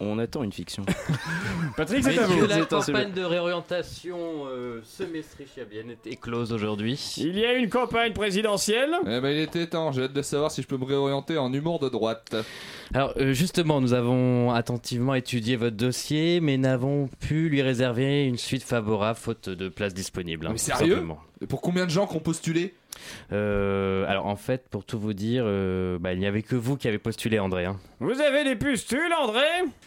On attend une fiction. Patrick, c'est à vous. que la campagne de réorientation euh, semestrichiabienne est close aujourd'hui. Il y a une campagne présidentielle. Eh ben, il était temps, j'ai hâte de savoir si je peux me réorienter en humour de droite. Alors euh, justement, nous avons attentivement étudié votre dossier, mais n'avons pu lui réserver une suite favorable faute de place disponible. hein, Mais tout sérieux simplement. Pour combien de gens qui ont postulé? Euh, Alors en fait, pour tout vous dire, euh, bah, il n'y avait que vous qui avez postulé, André. hein. Vous avez des pustules, André?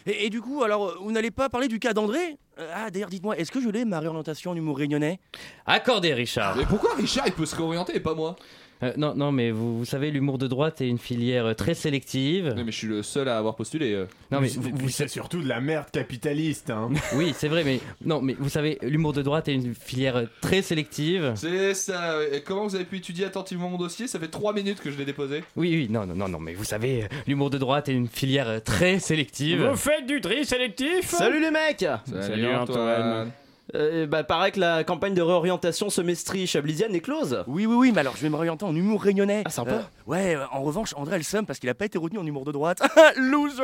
Et, et du coup, alors, vous n'allez pas parler du cas d'André? Euh, Ah, d'ailleurs, dites-moi, est-ce que je l'ai, ma réorientation en humour réunionnais? Accordé, Richard. Mais pourquoi Richard il peut se réorienter et pas moi? Euh, non, non, mais vous, vous savez, l'humour de droite est une filière euh, très sélective. Non mais je suis le seul à avoir postulé. euh. Non, mais vous, vous c'est surtout de la merde capitaliste. Hein. Oui, c'est vrai, mais non, mais vous savez, l'humour de droite est une filière très sélective. C'est ça. Et comment vous avez pu étudier attentivement mon dossier? Ça fait 3 minutes que je l'ai déposé. Oui, oui, non, non, non, non, mais vous savez, l'humour de droite est une filière très sélective. Vous faites du tri sélectif? Salut les mecs Salut, Antoine. Euh, Bah, paraît que la campagne de réorientation semestrie chablisienne est close. Oui, oui, oui, mais alors je vais me réorienter en humour réunionnais. Ah, sympa. Euh, ouais, euh, en revanche, André a le seum parce qu'il a pas été retenu en humour de droite. Loser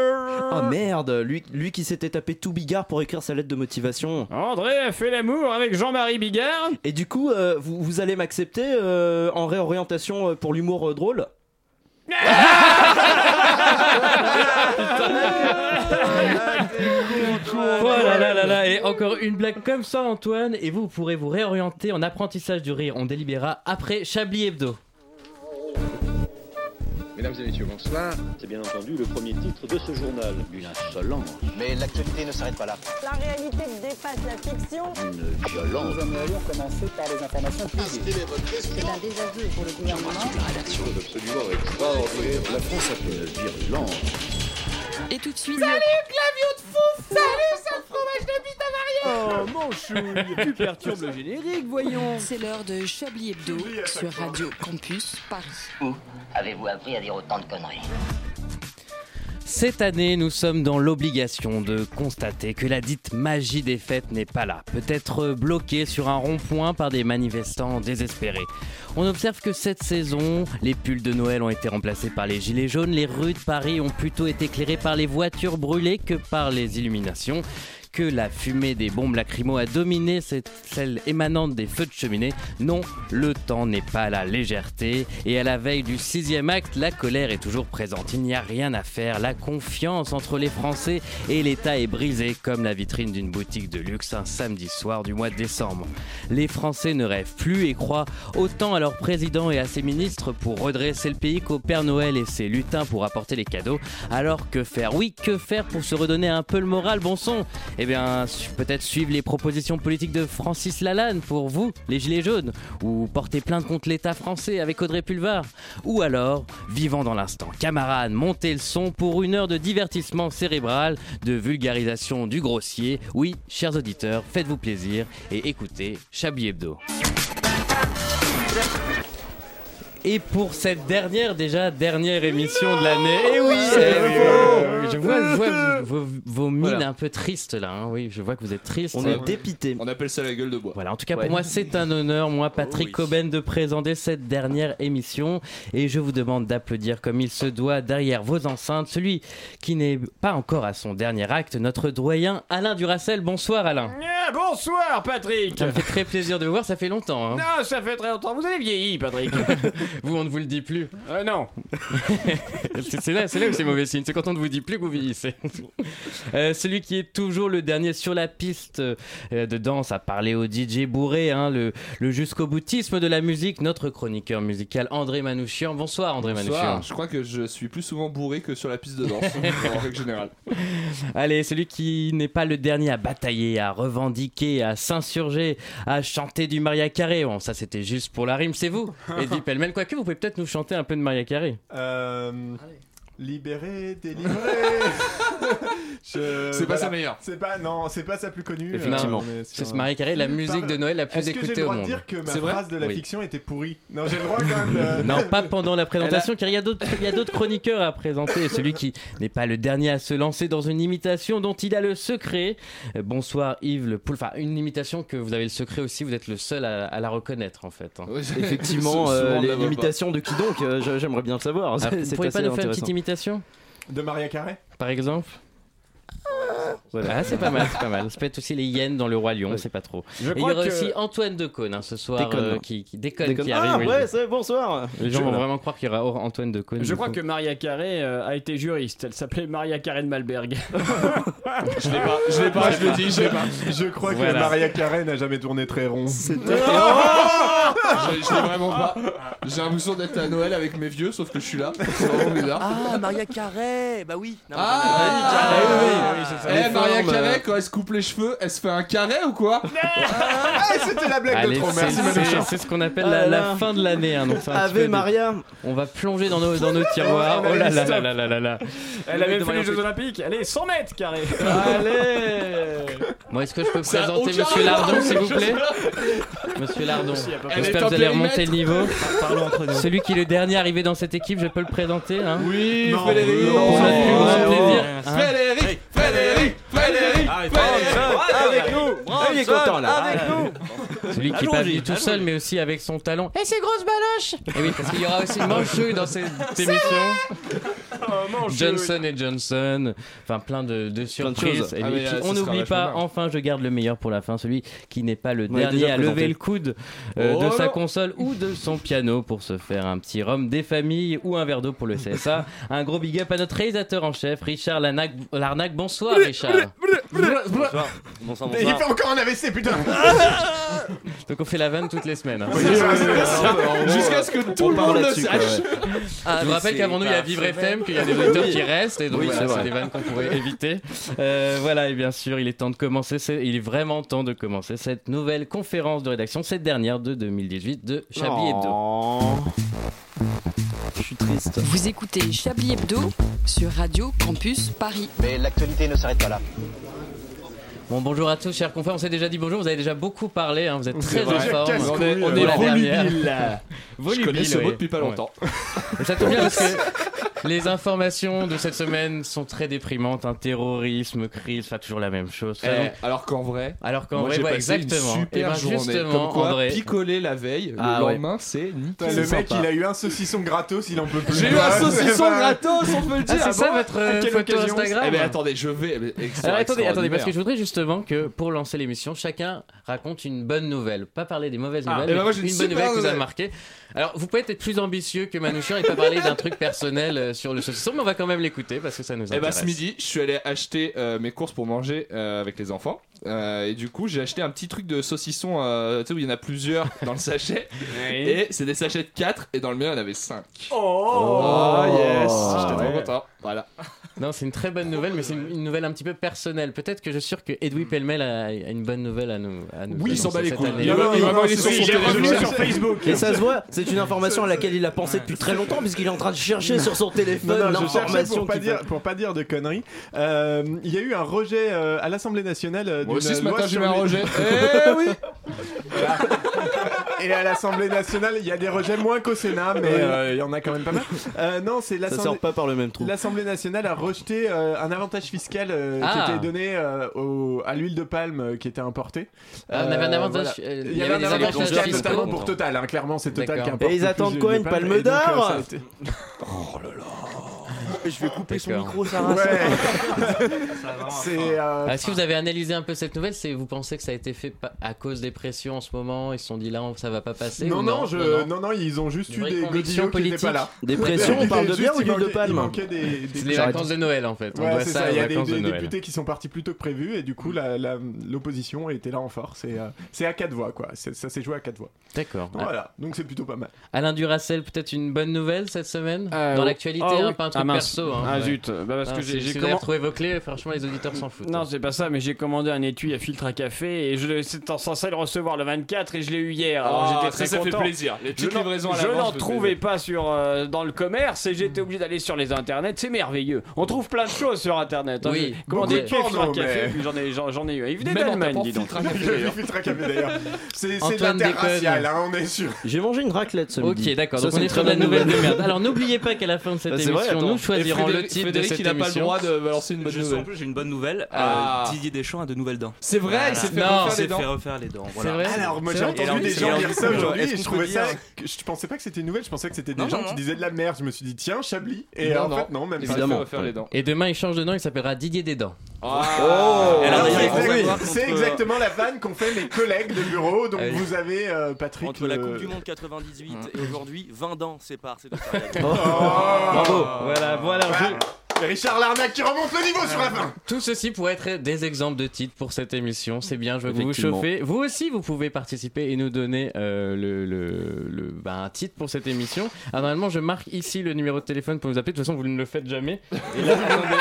Oh merde, lui, lui qui s'était tapé tout bigard pour écrire sa lettre de motivation. André a fait l'amour avec Jean-Marie Bigard. Et du coup, euh, vous, vous allez m'accepter euh, en réorientation pour l'humour euh, drôle? Oh et encore une blague comme ça, Antoine, et vous pourrez vous réorienter en apprentissage du rire. On délibérera après Chablis Hebdo. Mesdames et messieurs, bonsoir. C'est bien entendu le premier titre de ce journal. Une insolence, Mais l'actualité ne s'arrête pas là. La réalité dépasse la fiction. une violence. aimerions commencer par les informations privées. C'est un désaveu pour le gouvernement. absolument extraordinaire. La France a fait une virulence. Et tout de suite, Oh mon chouille Tu perturbes le générique, voyons. C'est l'heure de Chablis Hebdo sur Radio Campus Paris. Où avez-vous appris à dire autant de conneries Cette année, nous sommes dans l'obligation de constater que la dite magie des fêtes n'est pas là, peut-être bloquée sur un rond-point par des manifestants désespérés. On observe que cette saison, les pulls de Noël ont été remplacés par les gilets jaunes, les rues de Paris ont plutôt été éclairées par les voitures brûlées que par les illuminations que la fumée des bombes lacrymo a dominé celle émanante des feux de cheminée. Non, le temps n'est pas la légèreté et à la veille du sixième acte, la colère est toujours présente. Il n'y a rien à faire. La confiance entre les Français et l'État est brisée comme la vitrine d'une boutique de luxe un samedi soir du mois de décembre. Les Français ne rêvent plus et croient autant à leur président et à ses ministres pour redresser le pays qu'au Père Noël et ses lutins pour apporter les cadeaux. Alors que faire? Oui, que faire pour se redonner un peu le moral, bon son Eh bien, peut-être suivre les propositions politiques de Francis Lalanne pour vous, les Gilets jaunes, ou porter plainte contre l'État français avec Audrey Pulvar. Ou alors, vivant dans l'instant, camarades, montez le son pour une heure de divertissement cérébral, de vulgarisation du grossier. Oui, chers auditeurs, faites-vous plaisir et écoutez Chablis Hebdo. Et pour cette dernière, déjà, dernière émission de l'année. Eh oui, eh oui, euh, je vois, je vois vos, vos mines Voilà. un peu tristes là. hein. Oui, je vois que vous êtes tristes. On est dépité. On appelle ça la gueule de bois. voilà, en tout cas Ouais. pour moi c'est un honneur, moi Patrick oui. Coben, de présenter cette dernière émission et je vous demande d'applaudir comme il se doit derrière vos enceintes celui qui n'est pas encore à son dernier acte, notre doyen Alain Duracel. Bonsoir Alain. Ah, bonsoir, Patrick. Ça me fait très plaisir de vous voir, ça fait longtemps. hein. Non, ça fait très longtemps. Vous avez vieilli, Patrick. Vous, on ne vous le dit plus. Euh, non. C'est c'est là, c'est là où c'est mauvais signe. C'est quand on ne vous dit plus que vous vieillissez. Euh, celui qui est toujours le dernier sur la piste euh, de danse à parler au DJ bourré, hein, le, le jusqu'au boutisme de la musique, notre chroniqueur musical André Manouchian. Bonsoir André Bonsoir. Manouchian. Je crois que je suis plus souvent bourré que sur la piste de danse, en règle générale. Allez, celui qui n'est pas le dernier à batailler, à revendiquer, à s'insurger, à chanter du Maria Carré. Bon, ça c'était juste pour la rime, c'est vous. Edwy Pellemel, quoique vous pouvez peut-être nous chanter un peu de Maria Carré. Euh, libéré, délivré. Je- C'est pas voilà. sa meilleure. C'est pas non, c'est pas sa plus connue. Effectivement. euh, est sur C'est Maria Carré, la musique de Noël la plus Est-ce que j'ai écoutée le au droit de monde. dire que ma C'est vrai phrase de la Oui. fiction était pourrie Non, j'ai le droit quand même. de- Non, pas pendant la présentation, car il y a d'autres, il y a d'autres chroniqueurs à présenter. Celui qui n'est pas le dernier à se lancer dans une imitation dont il a le secret. Euh, Bonsoir Yves Le Poul. Enfin, une imitation que vous avez le secret aussi. Vous êtes le seul à, à la reconnaître en fait. hein. Effectivement, euh, l'imitation de qui donc? Euh, J'aimerais bien le savoir. Alors, C'est- vous pourriez pas nous faire une petite intéressant. Imitation, De Maria Carré? Par exemple Ah, c'est pas mal, c'est pas mal. Ça peut être aussi les hyènes dans le Roi Lion, c'est pas trop. Je Et il y aura que- aussi Antoine Decaune hein, ce soir Déconne. euh, qui, qui déconne, Déconne. qui arrive. Ah ouais, c'est bonsoir. Les gens Je- vont vraiment croire qu'il y aura Antoine Decaune. Je crois coup. que Maria Carré euh, a été juriste. Elle s'appelait Maria Carré de Malberg. Je l'ai pas, je l'ai pas, je le dis, je l'ai pas. Je crois que. Maria Carey n'a jamais tourné très rond. Je, je l'ai vraiment pas. J'ai l'impression d'être à Noël avec mes vieux, sauf que je suis là. C'est vraiment bizarre. Ah, Maria Carré Bah oui. Non, Ah, oui, Ah, oui, oui, c'est Eh. Maria Carré, euh, quand elle se coupe les cheveux, elle se fait un carré ou quoi Ah, c'était la blague Allez, de trop. c'est- Merci, c'est-. C'est ce qu'on appelle Ah la, la là. fin de l'année. Hein, donc c'est un petit Ave peu- Maria. On va plonger dans nos, dans nos tiroirs. Oh là là stop. là là là là. Elle avait fait les Jeux Olympiques. Allez, 100 mètres carré. Allez. Bon, est-ce que je peux Ça a présenter aucun Monsieur rapport, Lardon, s'il vous je plaît. Monsieur Lardon. Elle est J'espère en que vous allez remonter le niveau. Parlons entre nous. Celui qui est le dernier arrivé dans cette équipe, je peux le présenter. Hein Oui, Pour notre plus grand plaisir. hein. Frédéric. Avec nous. Avec nous. Celui qui est pas venu tout seul, mais aussi avec son talent. Et ses grosses baloches Et oui, parce qu'il y aura aussi une manchouille dans cette émission. Johnson et Johnson. Enfin, plein de, de surprises. Et Ah, puis, euh, on n'oublie pas, bien. enfin, je garde le meilleur pour la fin, celui qui n'est pas le dernier à lever le coude euh, de Oh sa console ou de son piano pour se faire un petit rhum des familles ou un verre d'eau pour le CSA. un gros big up à notre réalisateur en chef, Richard Larnac. Larnac. Bonsoir, Richard. Bonsoir. Bonsoir, Il fait encore un AVC, putain Donc, on fait la vanne toutes les semaines. hein. Jusqu'à ce que tout On le monde le sache. ouais. Je vous rappelle qu'avant nous, il y a Vivre FM, qu'il y a des auditeurs qui restent, et donc Oui, voilà, c'est c'est vrai. des vannes qu'on pourrait éviter. Euh, voilà, et bien sûr, il est temps de commencer, c'est- il est vraiment temps de commencer cette nouvelle conférence de rédaction, cette dernière de 2018 de Chablis Hebdo. Oh. Je suis triste. Vous écoutez Chablis Hebdo sur Radio Campus Paris. Mais l'actualité ne s'arrête pas là. Bon, bonjour à tous, chers confrères, on s'est déjà dit bonjour, vous avez déjà beaucoup parlé, hein, vous êtes très vrai. en forme. On est, on euh, est la volubile. dernière. Je connais ce mot depuis pas Ouais. longtemps. Et ça tombe bien parce que les informations de cette semaine sont très déprimantes, un terrorisme, crise, enfin toujours la même chose. Ça, Eh, donc- alors qu'en vrai, Alors qu'en vrai, j'ai ouais, passé exactement. une Et super ben, journée. justement, Comme quoi, André. picoler la veille, Ah le ouais. lendemain, c'est Putain, nickel. Le mec, sympa. il a eu un saucisson gratos, il en peut plus. J'ai eu un Ouais, saucisson c'est gratos, on peut le Ah, dire. c'est ça bon votre euh, quelle photo occasion Instagram Eh ben attendez, je vais. eh attendez, attendez, parce que je voudrais justement que pour lancer l'émission, chacun raconte une bonne nouvelle. Pas parler des mauvaises Ah, nouvelles, eh ben mais moi, une bonne nouvelle qui vous a marqué. Alors vous pouvez être plus ambitieux que Manouchian et pas parler d'un truc personnel euh, sur le saucisson, mais on va quand même l'écouter parce que ça nous Eh ben intéresse. ce midi, je suis allé acheter euh, mes courses pour manger euh, avec les enfants. Euh, et du coup, j'ai acheté un petit truc de saucisson, euh, tu sais, où il y en a plusieurs dans le sachet. Et c'est des sachets de 4, et dans le mien, il y en avait 5. Oh, yes J'étais trop ouais. content. Voilà. Non, c'est une très bonne nouvelle, mais c'est une, une nouvelle un petit peu personnelle. Peut-être que je suis sûr que Edoui Pellemel a, a une bonne nouvelle à nous. À nous Oui, il s'en bat les couilles. Il téléphone. revenu sur Facebook. Et ça se voit, c'est une information à laquelle il a pensé depuis très longtemps, puisqu'il est en train de chercher sur son téléphone l'information pour pas dire pour pas dire de conneries. Euh, Il y a eu un rejet euh, à l'Assemblée nationale euh, Moi aussi, ce matin, j'ai un rejet. Eh oui Et à l'Assemblée nationale, il y a des rejets moins qu'au Sénat, mais euh, il y en a quand même pas mal. Euh, non, c'est Ça l'Assemblée. sort pas par le même trou. L'Assemblée nationale a rejeté euh, un avantage fiscal euh, Ah. qui était donné euh, au- à l'huile de palme euh, qui était importée. Ah, on avait un Euh, avantage. voilà. euh, Il y avait des un avantage fiscal fiscaux. notamment pour Total, hein, clairement c'est Total D'accord. qui importe Et ils le attendent quoi, une de palme et donc, euh, d'or ça a été- Je vais couper son micro, Sarah. Ouais. euh, Ah, Est-ce que vous avez analysé un peu cette nouvelle C'est vous pensez que ça a été fait à cause des pressions en ce moment Ils se sont dit là ça va pas passer non, ou non, je... non, non, non, ils ont juste Une eu des conviction godillots qui n'étaient pas là. Des pressions, on parle de bière ou il d'huile de palme C'est les vacances de Noël en fait. Ouais, ça Il y a des, députés qui sont partis plus tôt que prévu et du coup la- la- l'opposition était là en force. Euh, c'est à quatre voix quoi. Ça s'est joué à quatre voix. D'accord. Voilà. Donc c'est plutôt pas mal. Alain Duracel, peut-être une bonne nouvelle cette semaine? Euh, Dans l'actualité, ah pas un truc Ah. Perso. hein. Ah Ouais. zut, bah parce que j'ai si retrouvé vos clés, franchement les auditeurs s'en foutent. Non, c'est pas ça, mais j'ai commandé un étui à filtre à café et je c'était censé le recevoir le 24 et je l'ai eu hier. Alors Ah, j'étais très ça, ça fait content. plaisir. Les Je petites n'en- livraisons à je l'avance, n'en ça fait trouvais plaisir. pas sur, euh, dans le commerce et j'étais obligé d'aller sur les internets. C'est merveilleux. On trouve plein de choses sur internet. hein. Oui, commandé étui à filtre à porno, café, puis j'en ai, j'en, j'en ai eu. Il venait d'Allemagne, dis donc. filtre à café, Il d'ailleurs. filtre à café d'ailleurs. C'est l'interracial, hein, on est sûr. J'ai mangé une raclette ce midi. Ok, d'accord. Donc on est sur de la nouvelle de merde. Alors n'oubliez pas qu'à la fin de cette Ah, émission, nous choisiront le Frédéric- titre de Frédéric, cette il a pas le émission. droit de balancer une bonne nouvelle. j'ai une bonne nouvelle. Ah. Euh, Didier Deschamps a de nouvelles dents. C'est vrai, il s'est fait refaire les dents. fait refaire les dents. Voilà. vrai Alors, moi C'est j'ai entendu des gens dire ça aujourd'hui est-ce et je trouvais ça. Je pensais pas que c'était une nouvelle, je pensais que c'était des gens qui disaient de la merde. Je me suis dit, tiens, Chablis. Et en fait, non, même Il pas. s'est fait Évidemment. refaire les dents. Et demain, il change de nom, il s'appellera Didier Desdents. Oh Et alors, Alors, il y a c'est C'est exactement la vanne qu'ont fait mes collègues de bureau. Donc Ah vous avez euh, Patrick. Entre la euh, Coupe du Monde 98 et aujourd'hui, 20 dents séparent ces deux périodes. Bravo. Voilà, voilà. Voilà. Et Richard Larnac qui remonte le niveau sur la fin. Tout ceci pourrait être des exemples de titres pour cette émission. C'est bien, je que vous vous chauffez. Vous aussi, vous pouvez participer et nous donner euh, le, le, le- bah, un titre pour cette émission. Alors, normalement, je marque ici le numéro de téléphone pour vous appeler. De toute façon, vous ne le faites jamais. Et là, Bon,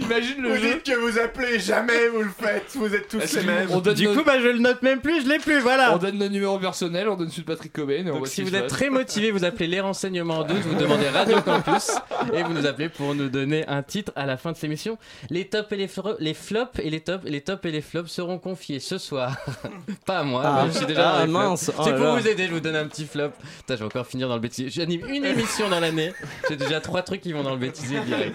Imagine le Vous jeu. dites que vous appelez jamais, vous le faites. Vous êtes tous les mêmes. on donne du nos- coup, bah, je le note même plus, je l'ai plus, voilà. On donne nos numéros personnels, on donne celui de Patrick Cobain et on Donc voit si vous êtes passe. très motivé, vous appelez les renseignements en doute, vous demandez Radio Campus et vous nous appelez pour nous donner un titre à la fin de cette émission. Les tops et les, les flops et les tops, les tops et les flops seront confiés ce soir. Pas à moi, Ah. mais je suis déjà Ah, mince. Oh C'est pour là. vous aider, je vous donne un petit flop. Putain, je vais encore finir dans le bêtisier. J'anime une émission dans l'année. J'ai déjà trois trucs qui vont dans le bêtisier direct.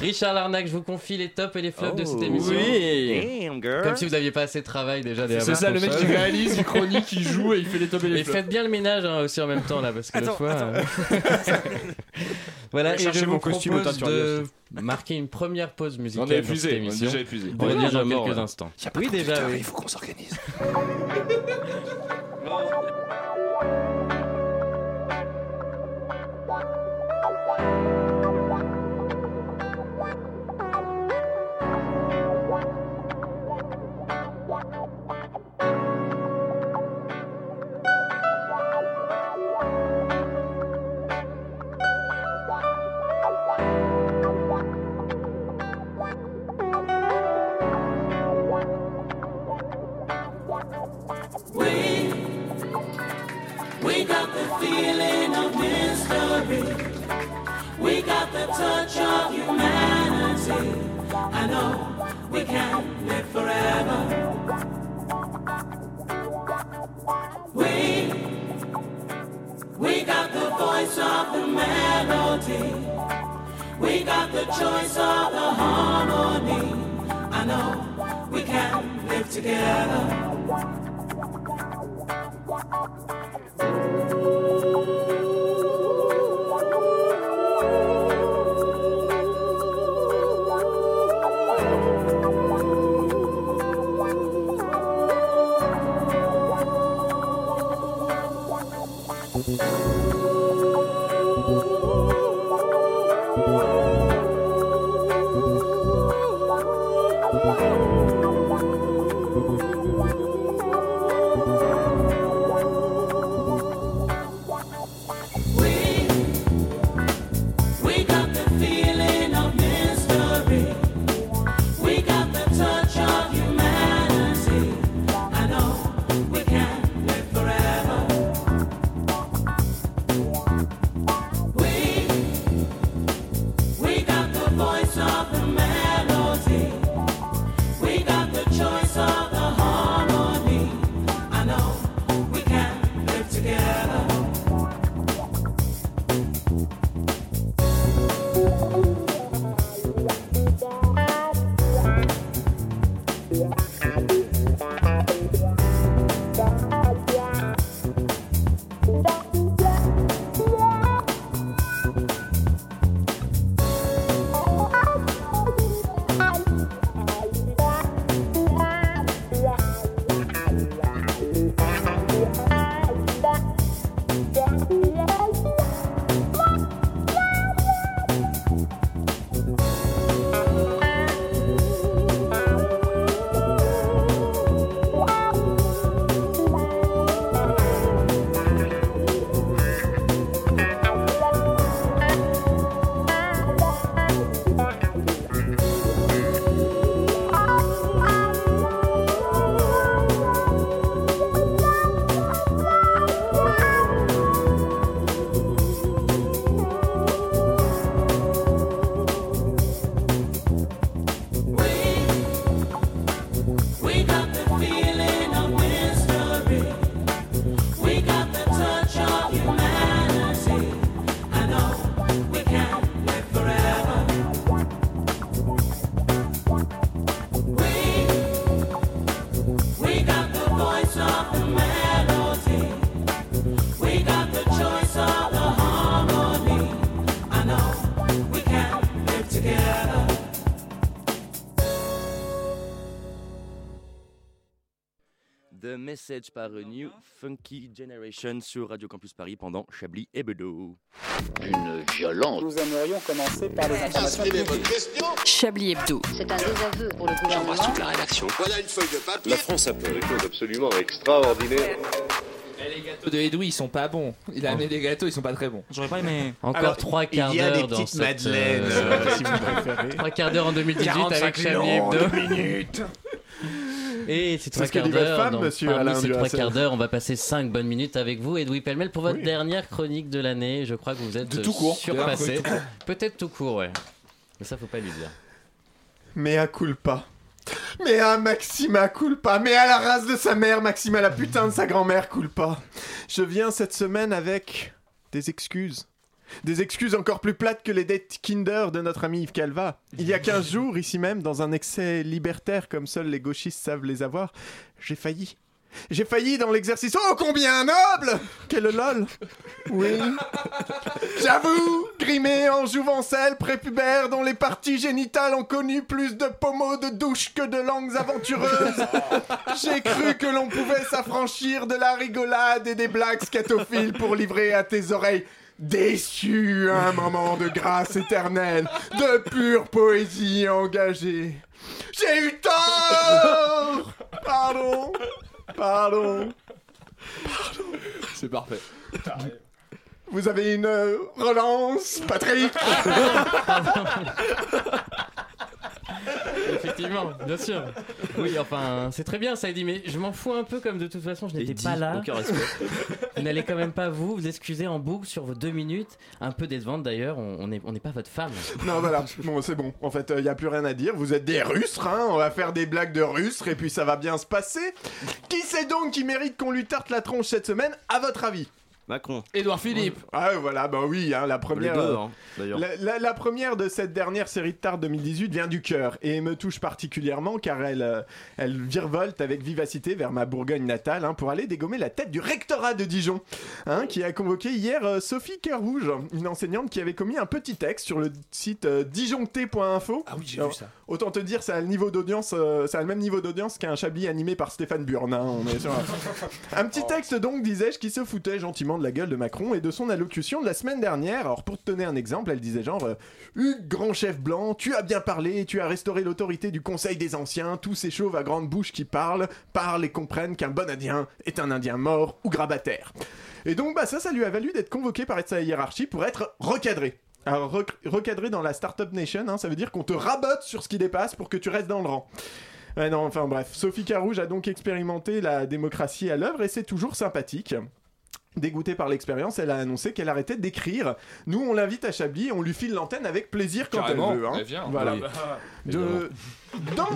Richard Larnac, je vous confie les tops et les flops de cette émission. Oui. Damn, girl. Comme si vous aviez pas assez de travail déjà. des C'est ça, le mec qui réalise, il chronique, il joue et il fait les tops et les Et flops. faites bien le ménage hein, aussi en même temps là parce que Attends, l'autre fois. euh, voilà, Je et je vous mon costume au propose de marquer une première pause musicale On est dans cette épuisé, on est déjà épuisé. On revient déjà dans mort, quelques là. instants. Oui, déjà, oui. Il faut qu'on s'organise. the voice of the melody. We got the choice of the harmony. I know we can live together. We, Message par New Funky Generation sur Radio Campus Paris pendant Chablis et Bedeau. Une violence. Nous aimerions commencer par les informations Chablis Hebdo. C'est un désaveu pour le gouvernement. toute la rédaction. Voilà une feuille de papier. La France a fait Des choses absolument extraordinaires. Les gâteaux de Edoui, ils sont pas bons. Il a amené des gâteaux, ils sont pas très bons. J'aurais pas aimé. Encore trois quarts il y a des d'heure dans petites cette, madeleines, euh, si vous préférez. Trois quarts d'heure en 2018 avec 45 Chablis Hebdo. minutes. Et ces trois quarts d'heure, femme, dans- monsieur parmi Alain ces trois quarts d'heure, on va passer cinq bonnes minutes avec vous, Edoui Pellemel, pour votre Oui. dernière chronique de l'année. Je crois que vous êtes De tout court. surpassé. D'ailleurs, tout court. Peut-être tout court, ouais. Mais ça, faut pas lui dire. Mais à culpa. Mais à Maxima culpa. Mais à la race de sa mère, Maxima la putain de sa grand-mère culpa. Je viens cette semaine avec des excuses. Des excuses encore plus plates que les dettes Kinder de notre ami Yves Calva. Il y a 15 jours, ici même, dans un excès libertaire comme seuls les gauchistes savent les avoir, j'ai failli. J'ai failli dans l'exercice. Oh, combien noble Quel lol Oui. J'avoue, grimé en jouvencelle prépubère dont les parties génitales ont connu plus de pommeaux de douche que de langues aventureuses. J'ai cru que l'on pouvait s'affranchir de la rigolade et des blagues scatophiles pour livrer à tes oreilles déçues un moment de grâce éternelle, de pure poésie engagée. J'ai eu tort! Pardon. Pardon. C'est parfait. Vous avez une euh, relance, Patrick? Effectivement, bien sûr. Oui, enfin, c'est très bien, ça dit, mais je m'en fous un peu comme de toute façon, je n'étais pas là. aucun respect. Vous n'allez quand même pas vous vous excuser en boucle sur vos deux minutes, un peu décevante d'ailleurs. On n'est on n'est pas votre femme. Non, voilà, bon, c'est bon. En fait, il n'y a plus rien à dire. Vous êtes des Russes, hein On va faire des blagues de Russes et puis ça va bien se passer. Qui c'est donc qui mérite qu'on lui tarte la tronche cette semaine, à votre avis Macron. Édouard Philippe. Ah, voilà, bah oui, hein, la première. deux, euh, hein, d'ailleurs. La, la- la première de cette dernière série de tarte 2018 vient du cœur et me touche particulièrement car elle, euh, elle virevolte avec vivacité vers ma Bourgogne natale hein, pour aller dégommer la tête du rectorat de Dijon hein, qui a convoqué hier euh, Sophie Cœur-Rouge, une enseignante qui avait commis un petit texte sur le site euh, disjoncté.info. Ah oui, j'ai vu ça. Autant te dire, ça a le niveau d'audience, euh, ça a le même niveau d'audience qu'un Chablis animé par Stéphane Burn. hein, on est sur un... un petit texte donc, disais-je, qui se foutait gentiment de la gueule de Macron et de son allocution de la semaine dernière. Alors pour te donner un exemple, elle disait genre euh, grand chef blanc, tu as bien parlé, tu as restauré l'autorité du Conseil des Anciens, tous ces chauves à grande bouche qui parlent, parlent et comprennent qu'un bon Indien est un Indien mort ou grabataire. Et donc bah ça, ça lui a valu d'être convoqué par sa hiérarchie pour être recadré. Alors, rec- recadré dans la Startup Nation, hein, ça veut dire qu'on te rabote sur ce qui dépasse pour que tu restes dans le rang. Non, enfin bref. Sophie Carouge a donc expérimenté la démocratie à l'œuvre et c'est toujours sympathique. Dégoûtée par l'expérience, elle a annoncé qu'elle arrêtait d'écrire. Nous, on l'invite à Chablis on lui file l'antenne avec plaisir quand Carrément, elle veut. hein. elle vient. Voilà. Oui. De... Dans...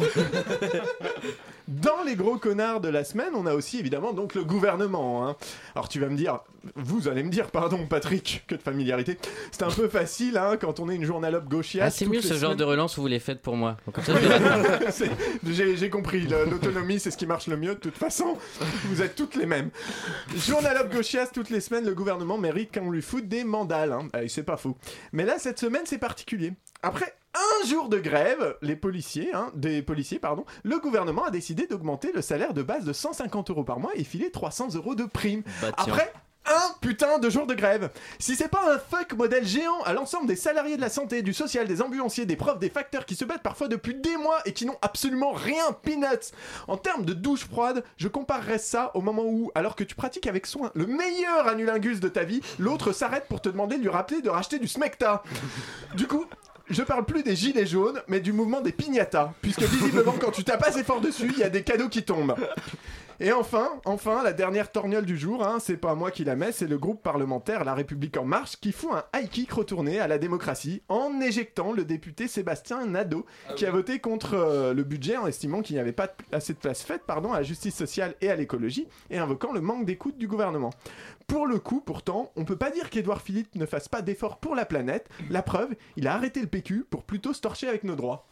Dans les gros connards de la semaine, on a aussi évidemment donc le gouvernement. hein. Alors tu vas me dire, vous allez me dire, pardon Patrick, que de familiarité. C'est un peu facile hein, quand on est une journalope gauchiaste. Ah, c'est mieux ce genre de relance où vous les faites pour moi. J'ai compris, l'autonomie c'est ce qui marche le mieux de toute façon. Vous êtes toutes les mêmes. Journalope toutes les semaines, le gouvernement mérite qu'on lui foute des mandales. Hein. Ah, c'est pas faux. Mais là, cette semaine, c'est particulier. Après un jour de grève, les policiers, hein, des policiers, pardon, le gouvernement a décidé d'augmenter le salaire de base de 150 euros par mois et filer 300 euros de prime. Bah. Après un putain de jour de grève. Si c'est pas un fuck modèle géant à l'ensemble des salariés de la santé, du social, des ambulanciers, des profs, des facteurs qui se battent parfois depuis des mois et qui n'ont absolument rien peanuts. En termes de douche froide, je comparerais ça au moment où, alors que tu pratiques avec soin le meilleur anulingus de ta vie, l'autre s'arrête pour te demander de lui rappeler de racheter du smecta. Du coup, je parle plus des gilets jaunes, mais du mouvement des piñatas, puisque visiblement quand tu tapes assez fort dessus, il y a des cadeaux qui tombent. Et enfin, enfin, la dernière torgnole du jour, hein, c'est pas moi qui la mets, c'est le groupe parlementaire La République En Marche qui fout un high kick retourné à la démocratie en éjectant le député Sébastien Nadeau qui a voté contre euh, le budget en estimant qu'il n'y avait pas assez de place faite pardon, à la justice sociale et à l'écologie et invoquant le manque d'écoute du gouvernement. Pour le coup, pourtant, on peut pas dire qu'Édouard Philippe ne fasse pas d'efforts pour la planète. La preuve, il a arrêté le PQ pour plutôt se torcher avec nos droits.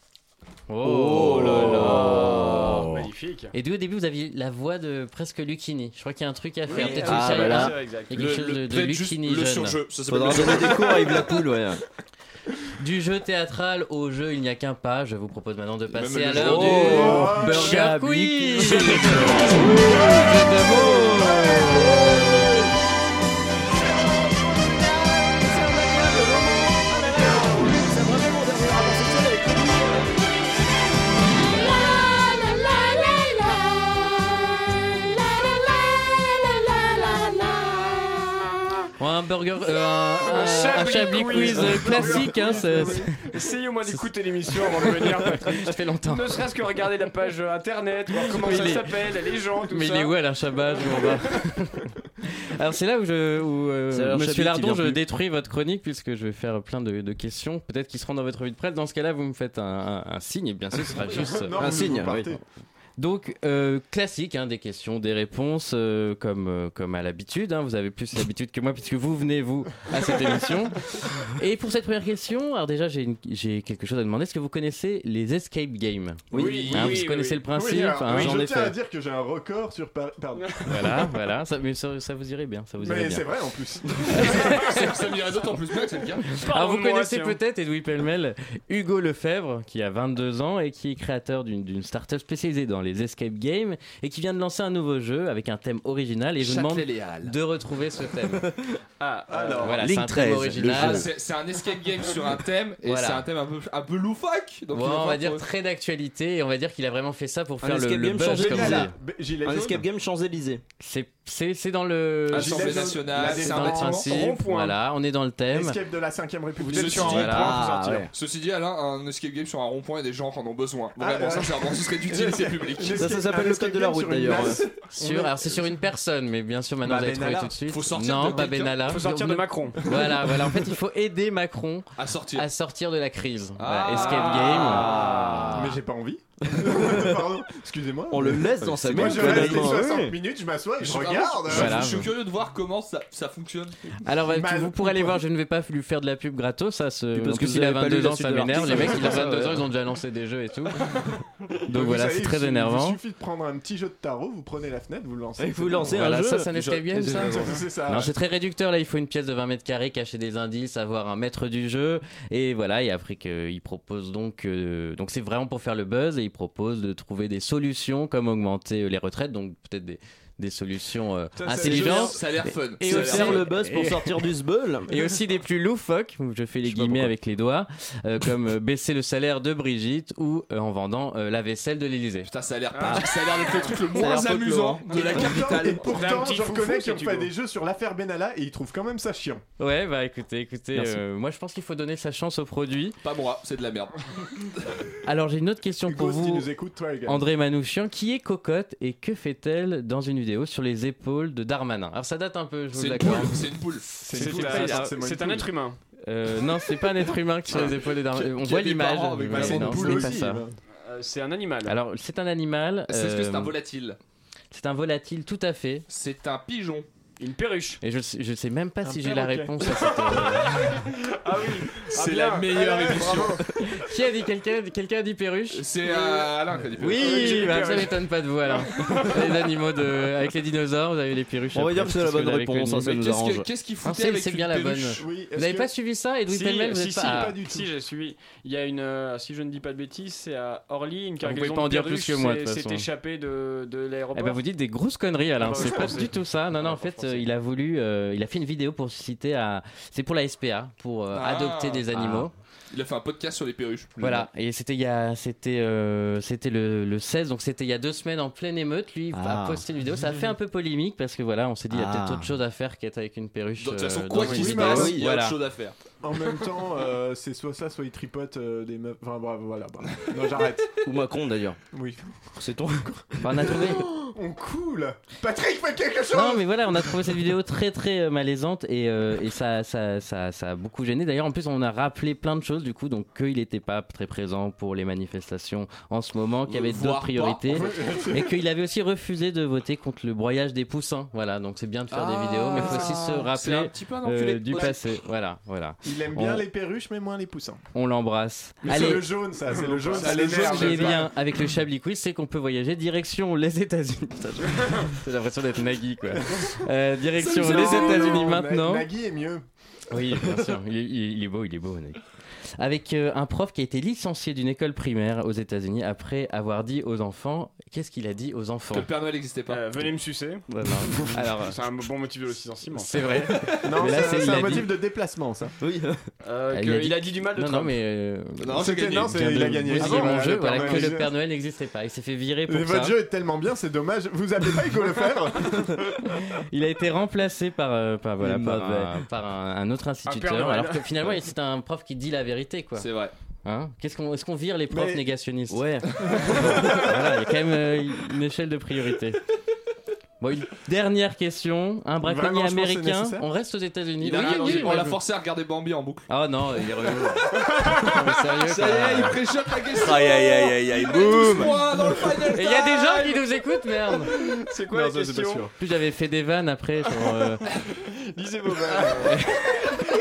Oh là là Magnifique. Et d'où au début vous aviez la voix de presque Lucchini. Je crois qu'il y a un truc à faire. Oui, Peut-être ah, bah là. Il y a quelque chose de, de juste Lucchini le jeune. surjeu, ça s'appelle Faudra le donner des cours à Yves Lapoule, ouais. Du jeu théâtral au jeu, il n'y a qu'un pas. Je vous propose maintenant de passer à l'heure du. Oh, Burger Quiz burger, euh, un, un- un Chablis quiz euh, classique, hein, ça- Essayez au moins d'écouter l'émission avant de venir. ça fait longtemps. Ne serait-ce que regarder la page euh, internet, voir comment Mais ça s'appelle, les gens, tout Mais ça. il est où Alain Chabat. Alors c'est là où, je, où euh, Monsieur Lardon, je plus. détruis votre chronique puisque je vais faire plein de, de questions, peut-être qui seront dans votre revue de presse. Dans ce cas-là, vous me faites un, un- un signe et bien sûr ce sera juste Non, Un signe. Donc, euh, classique, hein, des questions, des réponses, euh, comme, euh, comme à l'habitude. hein. vous avez plus l'habitude que moi, puisque vous venez, vous, à cette émission. Et pour cette première question, alors déjà, j'ai une- j'ai quelque chose à demander. Est-ce que vous connaissez les escape games? Oui, Hein, oui, Vous oui, connaissez oui. le principe Oui, alors, hein, oui, j'en je ai tiens à fait. dire que j'ai un record sur Paris. Pardon. Voilà, voilà, ça, mais ça, ça vous irait bien. Ça vous irait Mais bien. c'est vrai en plus. ça, ça m'irait d'autant plus bien que c'est le cas. Alors vous Pardonne-moi, connaissez tiens. peut-être Edoui Pellemel, Hugo Lefebvre, qui a 22 ans et qui est créateur d'une d'une start-up spécialisée dans les escape games et qui vient de lancer un nouveau jeu avec un thème original et je vous demande de retrouver ce thème. Ah, Alors, voilà, Link c'est un thème 13, le original. Ah, c'est un escape game sur un thème et Voilà. c'est un thème un peu, un peu loufoque. Donc Bon, on va dire très d'actualité et on va dire qu'il a vraiment fait ça pour Un faire le, escape le game buzz changé comme Gilet Un escape game Champs-Élysées. C'est c'est c'est dans le Assemblée nationale, c'est un le bâtiment. Voilà, on est dans le thème. Escape de la 5ème République. Vous êtes sur un Voilà. Ah, sortir. ouais. Ceci dit, Alain, un escape game sur un rond-point et des gens qui en ont besoin. Ah, Vraiment, ouais. sincèrement, ce serait d'utilité publique. Ça, ça s'appelle le code de la route, d'ailleurs. Sur, alors c'est sur une personne, mais bien sûr maintenant Bah, vous allez trouver tout de suite. Faut sortir non, de. Faut sortir de Macron. Voilà, voilà. En fait, il faut aider Macron À sortir. à sortir de la crise. Ah. Escape game. Mais j'ai pas envie. Pardon, excusez-moi. On le laisse dans sa Moi main. je reste finalement, 60 oui. minutes, je m'assois et je Je- regarde. je- Voilà. Je suis curieux de voir comment ça, ça fonctionne. Alors, bah, Mal vous pourrez aller voir, je ne vais pas lui faire de la pub gratos, ça se. Parce en que plus, s'il il a avait pas lu 22 la ans, suite ça de m'énerve. Les l'article, mecs, il a ça, 22 ans, ouais. ils ont déjà lancé des jeux et tout. Vous Donc voilà, savez, c'est il très suffit- énervant. Il suffit de prendre un petit jeu de tarot, vous prenez la fenêtre, vous le lancez. Et vous lancez un Voilà, jeu. ça, c'est un escape game, ça C'est ça. Non, c'est très réducteur. Là, il faut une pièce de 20 mètres carrés, cacher des indices, avoir un maître du jeu. Et voilà. Et après, qu'il propose donc. euh, donc, c'est vraiment pour faire le buzz. Et il propose de trouver des solutions comme augmenter euh, les retraites. Donc, peut-être des, des solutions euh, Ça, intelligentes. Ça a l'air fun. Et Ça a aussi- Faire le buzz pour sortir du sbeul. Et aussi des plus loufoques, où je fais les guillemets avec les doigts, euh, comme euh, baisser le salaire de Brigitte ou euh, en vendant euh, la vaisselle de l'Elysée. Putain, ça a l'air pas- ça a l'air d'être le truc le l'air moins amusant de la capitale. Et pourtant, petit je foufou, reconnais qu'ils ont tu fait des jeux sur l'affaire Benalla et ils trouvent quand même ça chiant. Ouais, bah écoutez, écoutez, Merci. euh, moi je pense qu'il faut donner sa chance au produit. Pas moi, c'est de la merde. Alors j'ai une autre question pour Hugo, si tu vous. nous écoutes, toi, regarde. André Manouchian, qui est cocotte et que fait-elle dans une vidéo sur les épaules de Darmanin Alors ça date un peu, je vous C'est l'accorde. C'est une poule. C'est C'est une poule, un- c'est c'est être humain. Euh, non, c'est pas un être humain qui sur les épaules de Darmanin. On voit l'image. c'est une poule ce aussi. Euh, C'est un animal. Alors c'est un animal. Est-ce que c'est un euh, volatile C'est un volatile, tout à fait. C'est un pigeon. Une perruche. Et je, je sais même pas Un si j'ai la réponse à cette. euh, Ah oui. C'est bien. la meilleure Ouais, émission. Qui a dit quelqu'un Quelqu'un a dit perruche C'est euh, Alain qui a dit Oui, j'ai bah, ça m'étonne pas de vous alors. les animaux de... avec les dinosaures, vous avez les perruches. On va dire que c'est la bonne réponse, connu. ça, ça Mais nous qu'est-ce arrange. que- qu'est-ce qu'il Ah, foutait c'est- avec c'est bien la bonne. perruche Oui, Vous n'avez pas suivi ça, Edoui Si, Pellemel vous si, êtes si, pas... pas du tout. si, j'ai suivi. Il y a une, euh, si je ne dis pas de bêtises, c'est à Orly, une pouvez cargaison pas en de dire plus perruches que moi, de s'est- toute s'est façon. échappée de, de l'aéroport. Eh ben vous dites des grosses conneries Alain, Ah c'est pas du tout ça. Non non, en Ah, fait. Euh, il a voulu euh, il a fait une vidéo pour citer à c'est pour la SPA pour euh, Ah. adopter des animaux. Il a fait un podcast sur les perruches. Voilà, et c'était il y a c'était euh, c'était le, le 16 donc c'était il y a deux semaines en pleine émeute, lui Ah. a posté une vidéo, ça a fait un peu polémique parce que voilà, on s'est dit il y a Ah. peut-être autre chose à faire qu'être avec une perruche. De toute façon, euh, quoi qu'il se passe, il y a Voilà. autre chose à faire. En même temps, euh, c'est soit ça, soit il tripote euh, des meufs. Enfin, bravo, voilà. Non, j'arrête. Ou Macron d'ailleurs. Oui. C'est ton. Enfin, on a trouvé On coule Patrick, fais quelque chose Non, mais voilà, on a trouvé cette vidéo très très euh, malaisante et, euh, et ça, ça, ça, ça a beaucoup gêné. D'ailleurs, en plus, on a rappelé plein de choses du coup, donc qu'il n'était pas très présent pour les manifestations en ce moment, qu'il y avait d'autres priorités et qu'il avait aussi refusé de voter contre le broyage des poussins. Voilà, donc c'est bien de faire des vidéos, mais il faut aussi se C'est un rappeler petit peu un euh, enculé. du Ouais. passé. Voilà, voilà. Il aime bien On- les perruches, mais moins les poussins. On l'embrasse. C'est le jaune, ça, c'est le jaune. Ça, le jaune, l'énerve, ce qui est bien avec le Chablis Quiz, c'est qu'on peut voyager direction les États-Unis. J'ai l'impression d'être Nagui, quoi. Euh, direction les États-Unis non, maintenant. Na- Nagui est mieux. Oui, bien sûr. Il est, il est- il est beau, il est beau, Nagui. Avec euh, un prof qui a été licencié d'une école primaire aux États-Unis après avoir dit aux enfants. Qu'est-ce qu'il a dit aux enfants? Que le Père Noël n'existait pas. Euh, venez me sucer. Alors, euh, C'est un bon motif de licenciement. c'est vrai. Non, Mais là, c'est c'est- il c'est a un motif dit- de déplacement, ça. Oui. Euh, Ah, il, a dit... du mal de non, Trump. non, mais. euh, Non, j'ai gagné. non, c'est- il de a gagné. Ah bon, mon jeu, le voilà, Père que le Noël. Père Noël n'existait pas. Il s'est fait virer pour Mais ça. votre jeu est tellement bien, c'est dommage. Vous appelez pas Hugo Lefebvre Il a été remplacé par, euh, par, voilà, par, un, autre instituteur. Alors que finalement, c'est un prof qui dit la vérité, quoi. C'est vrai. Hein Qu'est-ce qu'on, est-ce qu'on vire les profs Mais- négationnistes Ouais. Voilà, il y a quand même euh, une échelle de priorité. Bon, une dernière question. Un braconnier Vraiment, je pense que c'est américain. nécessaire. On reste aux États-Unis. Il a Oui, rien oui, dit, oui, on l'a je- forcé à regarder Bambi en boucle. Ah non, il est. Non, mais sérieux, Ça y est, il quoi. préchoppe la question. Aïe aïe aïe aïe aïe, boum Point dans le final Et il y a des gens qui nous écoutent, merde. C'est quoi Non, la question. Plus j'avais fait des vannes après sur. euh, Lisez vos vannes.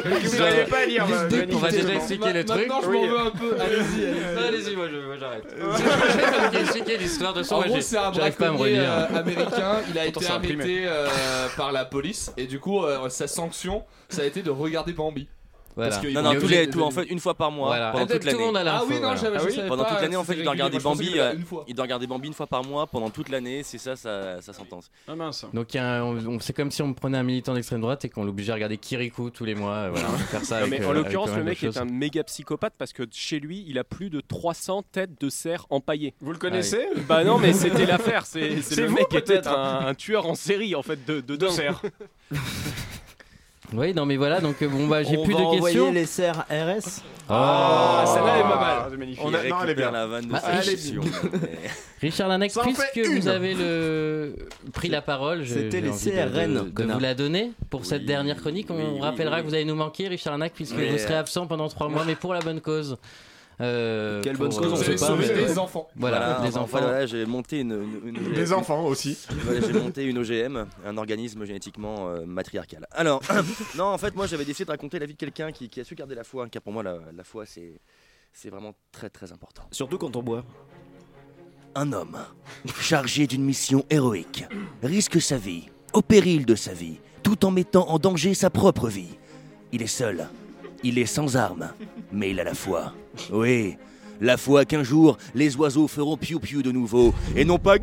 Vous n'arrivez pas lire. Euh, on va déjà expliquer le truc. Maintenant, je Oui. m'en veux un peu. Allez-y, allez-y. Allez-y, moi, je- moi, j'arrête. J'ai expliqué l'histoire de son. En gros, c'est un j'arrive pas à me braconnier relire. euh, américain. Il a Pourtant, été c'est imprimé. arrêté euh, par la police et du coup, euh, sa sanction, ça a été de regarder Bambi. Voilà. Parce que Non, non, tous les, de- tout, en fait, une fois par mois, Voilà. pendant Ah, toute tout le l'année. monde a Ah oui, non, voilà. j'avais- Ah oui, Pendant pas, toute l'année, en fait, il doit regarder Bambi. euh, avait une fois. Il doit regarder Bambi une fois par mois pendant toute l'année. C'est ça, sa, sentence. Ah mince. Donc il y a un- on- on- c'est comme si on prenait un militant d'extrême droite et qu'on l'obligeait à regarder Kirikou tous les mois. euh, Voilà, faire ça Non, avec, mais euh, en avec l'occurrence, le mec est un méga psychopathe parce que chez lui, il a plus de 300 têtes de cerf empaillées. Vous le connaissez Bah non, mais c'était l'affaire. C'est le mec était peut-être. un, tueur en série en fait de, de, De dingue. cerf. Oui, non mais voilà, donc euh, bon bah j'ai On plus va de envoyer questions. les serres RS. Ah, Oh. celle-là est pas mal. C'est On a- non, elle est bien. la vanne de Ah, sa elle est gestion. mais- Richard Ça en puisque une. vous avez le pris la parole, je- C'était j'ai les envie de- CRN, de, de connard. vous la donner pour cette Oui, dernière chronique. On oui, oui, rappellera oui. que vous allez nous manquer, Richard Lanac, puisque vous serez absent pendant trois mois, mais pour la bonne cause. Euh, Quelle bonne cause, on Vous sait pas, sauvé mais- des enfants. Voilà, Voilà, des enfin, enfants. voilà, j'ai monté une, une- une- Des enfants aussi. Voilà, j'ai monté une OGM, un organisme génétiquement euh, matriarcal. Alors, non, en fait, moi j'avais décidé de raconter la vie de quelqu'un qui, qui a su garder la foi, car pour moi la, la foi c'est c'est vraiment très très important. Surtout quand on boit. Un homme, chargé d'une mission héroïque, risque sa vie, au péril de sa vie, tout en mettant en danger sa propre vie. Il est seul, il est sans armes, mais il a la foi. Oui, la foi qu'un jour les oiseaux feront piou-piou de nouveau, et non pas.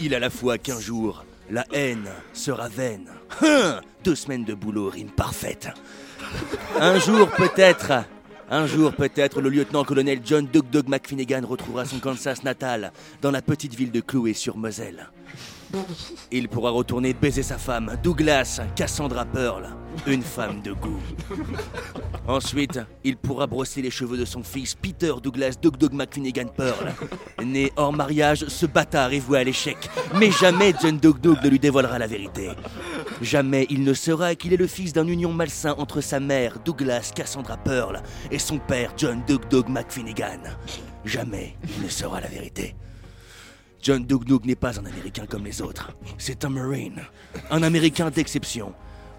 Il a la foi qu'un jour la haine sera vaine. Hein, Deux semaines de boulot rime parfaite. Un jour peut-être, un jour peut-être, le lieutenant-colonel John Dug Dug McFinnegan retrouvera son Kansas natal dans la petite ville de Chloé sur Moselle. Il pourra retourner baiser sa femme, Douglas Cassandra Pearl, une femme de goût. Ensuite, il pourra brosser les cheveux de son fils Peter Douglas Dug Dug McFinnegan Pearl. Né hors mariage, ce bâtard est voué à l'échec. Mais jamais John Dug Dug ne lui dévoilera la vérité. Jamais il ne saura qu'il est le fils d'un union malsain entre sa mère, Douglas Cassandra Pearl, et son père, John Dug Dug McFinnegan. Jamais il ne saura la vérité. John Dug Dug n'est pas un Américain comme les autres. C'est un Marine. Un Américain d'exception.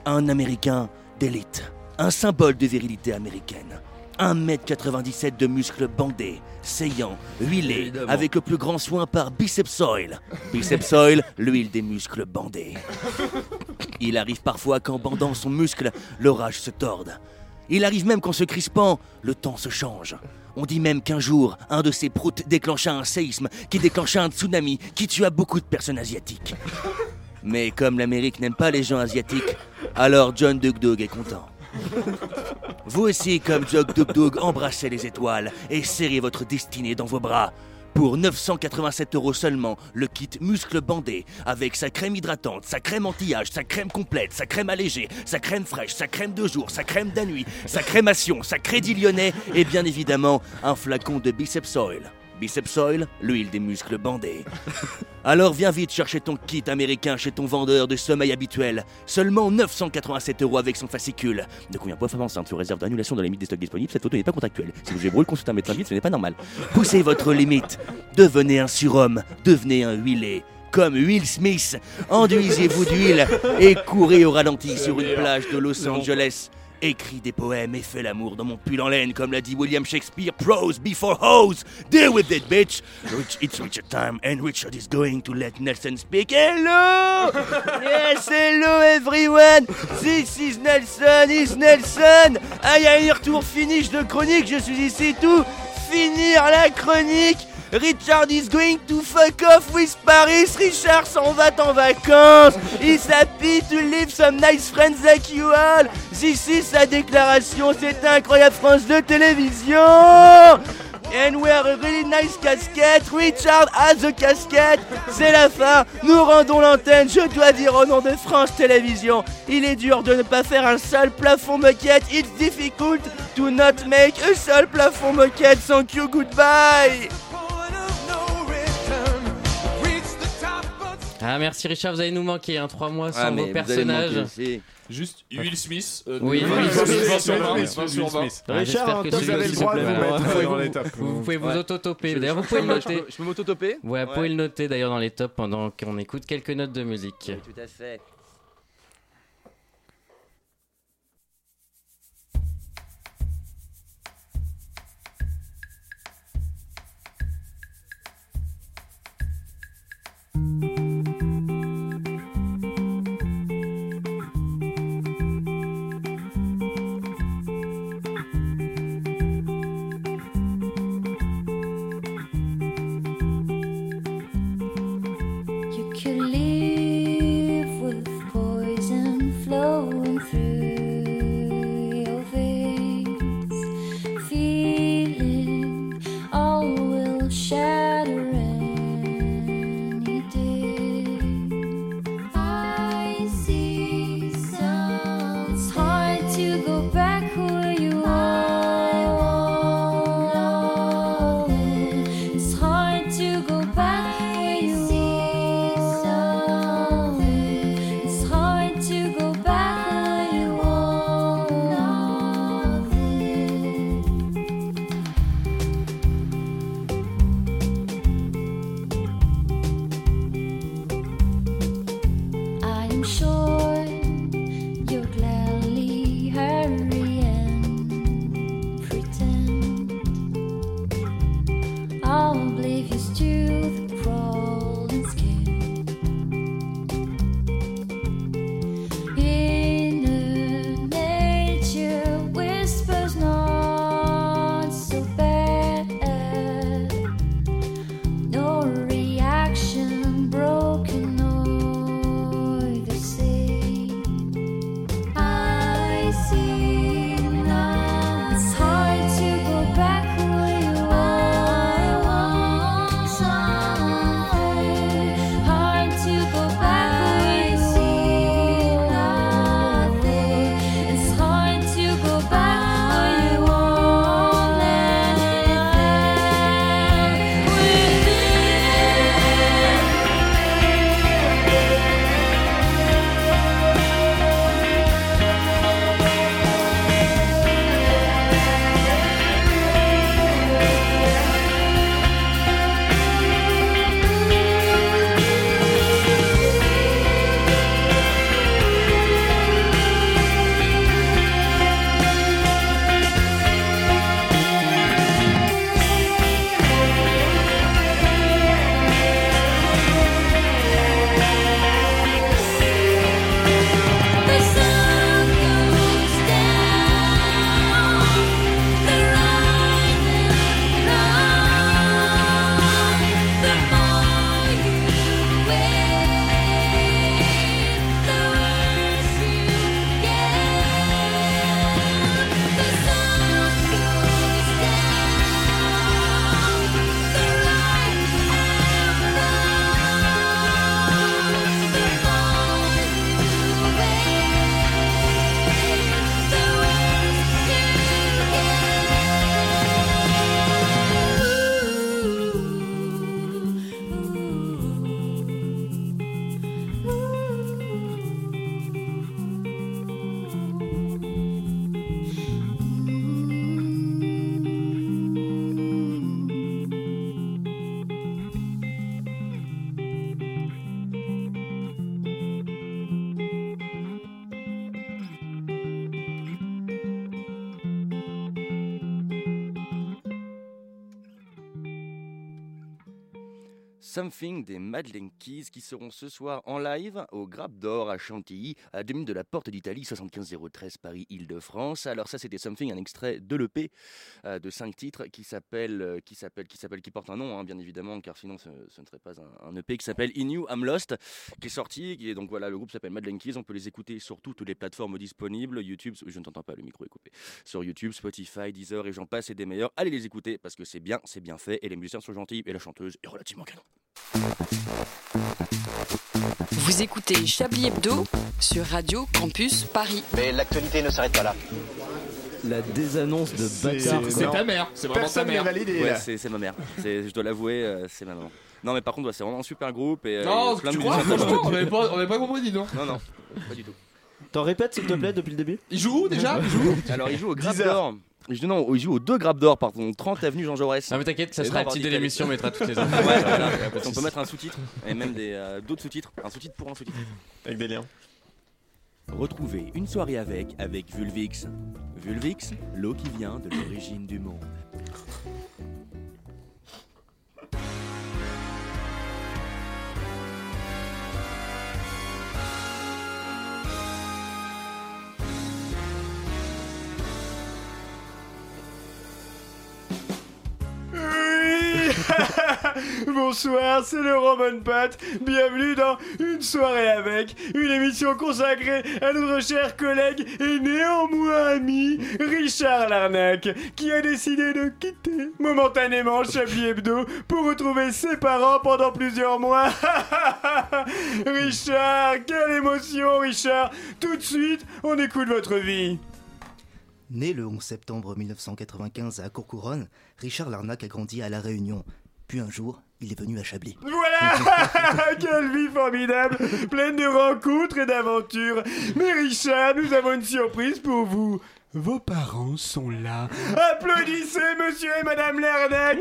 Un Américain d'élite. Un symbole de virilité américaine. 1m97 de muscles bandés, saillants, huilés, Évidemment. avec le plus grand soin par Biceps Oil. Biceps Oil, l'huile des muscles bandés. Il arrive parfois qu'en bandant son muscle, l'orage se torde. Il arrive même qu'en se crispant, le temps se change. On dit même qu'un jour, un de ces proutes déclencha un séisme qui déclencha un tsunami qui tua beaucoup de personnes asiatiques. Mais comme l'Amérique n'aime pas les gens asiatiques, alors John Dug Dug est content. Vous aussi, comme Dug Dug, embrassez les étoiles et serrez votre destinée dans vos bras. Pour 987 euros seulement, le kit muscle bandé, avec sa crème hydratante, sa crème anti-âge, sa crème complète, sa crème allégée, sa crème fraîche, sa crème de jour, sa crème de nuit, sa crémation, sa crédit lyonnais et bien évidemment un flacon de Biceps Oil. Biceps Oil, l'huile des muscles bandés. Alors viens vite chercher ton kit américain chez ton vendeur de sommeil habituel. Seulement 987 euros avec son fascicule. Ne convient pas femme enceinte sous réserve d'annulation de la limite des stocks disponibles. Cette photo n'est pas contractuelle. Si vous brûle, consultez un médecin vite, ce n'est pas normal. Poussez votre limite. Devenez un surhomme. Devenez un huilé. Comme Will Smith. Enduisez-vous d'huile et courez au ralenti sur une plage de Los Angeles. Écris des poèmes et fais l'amour dans mon pull en laine, comme l'a dit William Shakespeare. Prose before hose. Deal with it, bitch. It's Richard time, and Richard is going to let Nelson speak. Hello! yes, hello everyone. This is Nelson, is Nelson. Ah, y a un retour finish de chronique. Je suis ici tout finir la chronique. Richard is going to fuck off with Paris. Richard s'en va en vacances. He's happy to leave some nice friends like you all. This is sa déclaration. C'est incroyable France de télévision. And we are a really nice casquette. Richard has a casquette. C'est la fin. Nous rendons l'antenne. Je dois dire au nom de France Télévisions. Il est dur de ne pas faire un seul plafond moquette. It's difficult to not make a seul plafond moquette. Thank you. Goodbye. Ah merci Richard, vous allez nous manquer, hein, trois mois sans Ah, vos personnages. manquer, Juste Will Smith. euh, Oui, Will Smith. Richard, j'espère que vous avez le droit vous de vous mettre dans vous- les tops. Vous pouvez vous Ouais. auto-toper. Je- D'ailleurs, vous pouvez le noter. peux- Je peux m'auto-toper Ouais, vous pouvez le noter d'ailleurs dans les tops pendant qu'on écoute quelques notes de musique. Tout à fait. Something des Madeleine Keys qui seront ce soir en live au Grappe d'Or à Chantilly, à 2 minutes de la Porte d'Italie, 75013 Paris, Île-de-France. Alors ça c'était Something, un extrait de l'EP euh, de 5 titres qui s'appelle, euh, qui s'appelle, qui s'appelle, qui porte un nom hein, bien évidemment, car sinon ce, ne serait pas un, EP qui s'appelle In You I'm Lost, qui est sorti, qui donc voilà, le groupe s'appelle Madeleine Keys, on peut les écouter sur toutes les plateformes disponibles, YouTube, je ne t'entends pas, le micro est coupé, sur YouTube, Spotify, Deezer et j'en passe et des meilleurs. Allez les écouter parce que c'est bien, c'est bien fait et les musiciens sont gentils et la chanteuse est relativement canon. Vous écoutez Chablis Hebdo sur Radio Campus Paris. Mais l'actualité ne s'arrête pas là. La désannonce de bâtard. C'est ta mère, c'est vraiment ta mère. Ouais, c'est c'est ma mère. C'est- Je dois l'avouer, euh, c'est ma maman. Non, mais par contre, ouais, c'est vraiment un super groupe. Et, euh, Non, plein de tu crois Franchement, on avait pas, on avait pas compris, dis donc. Non, non, pas du tout. T'en répètes s'il te plaît depuis le début? Il joue où déjà? Il joue? Où Alors, il joue au Grappe 10 heures. d'Or. Je- Non, il joue aux deux Grappes d'Or, pardon, 30 avenue Jean Jaurès. Non, mais t'inquiète, ça sera non, le titre de l'émission, on mettra toutes les infos. Ouais, voilà. On peut mettre un sous-titre et même des, euh, d'autres sous-titres. Un sous-titre pour un sous-titre. Avec des liens. Retrouvez une soirée avec, avec Vulvix. Vulvix, l'eau qui vient de l'origine du monde. Bonsoir, c'est le Roman Pat. Bienvenue dans Une soirée avec, une émission consacrée à notre cher collègue et néanmoins ami Richard Larnac, qui a décidé de quitter momentanément Chablis Hebdo pour retrouver ses parents pendant plusieurs mois. Richard, quelle émotion, Richard Tout de suite, on écoute votre vie. Né le 11 septembre 1995 à Courcouronne, Richard Larnac a grandi à La Réunion. Puis un jour, il est venu à Chablis. Voilà Quelle vie formidable Pleine de rencontres et d'aventures Mais Richard, nous avons une surprise pour vous vos parents sont là. Applaudissez monsieur et madame Lernac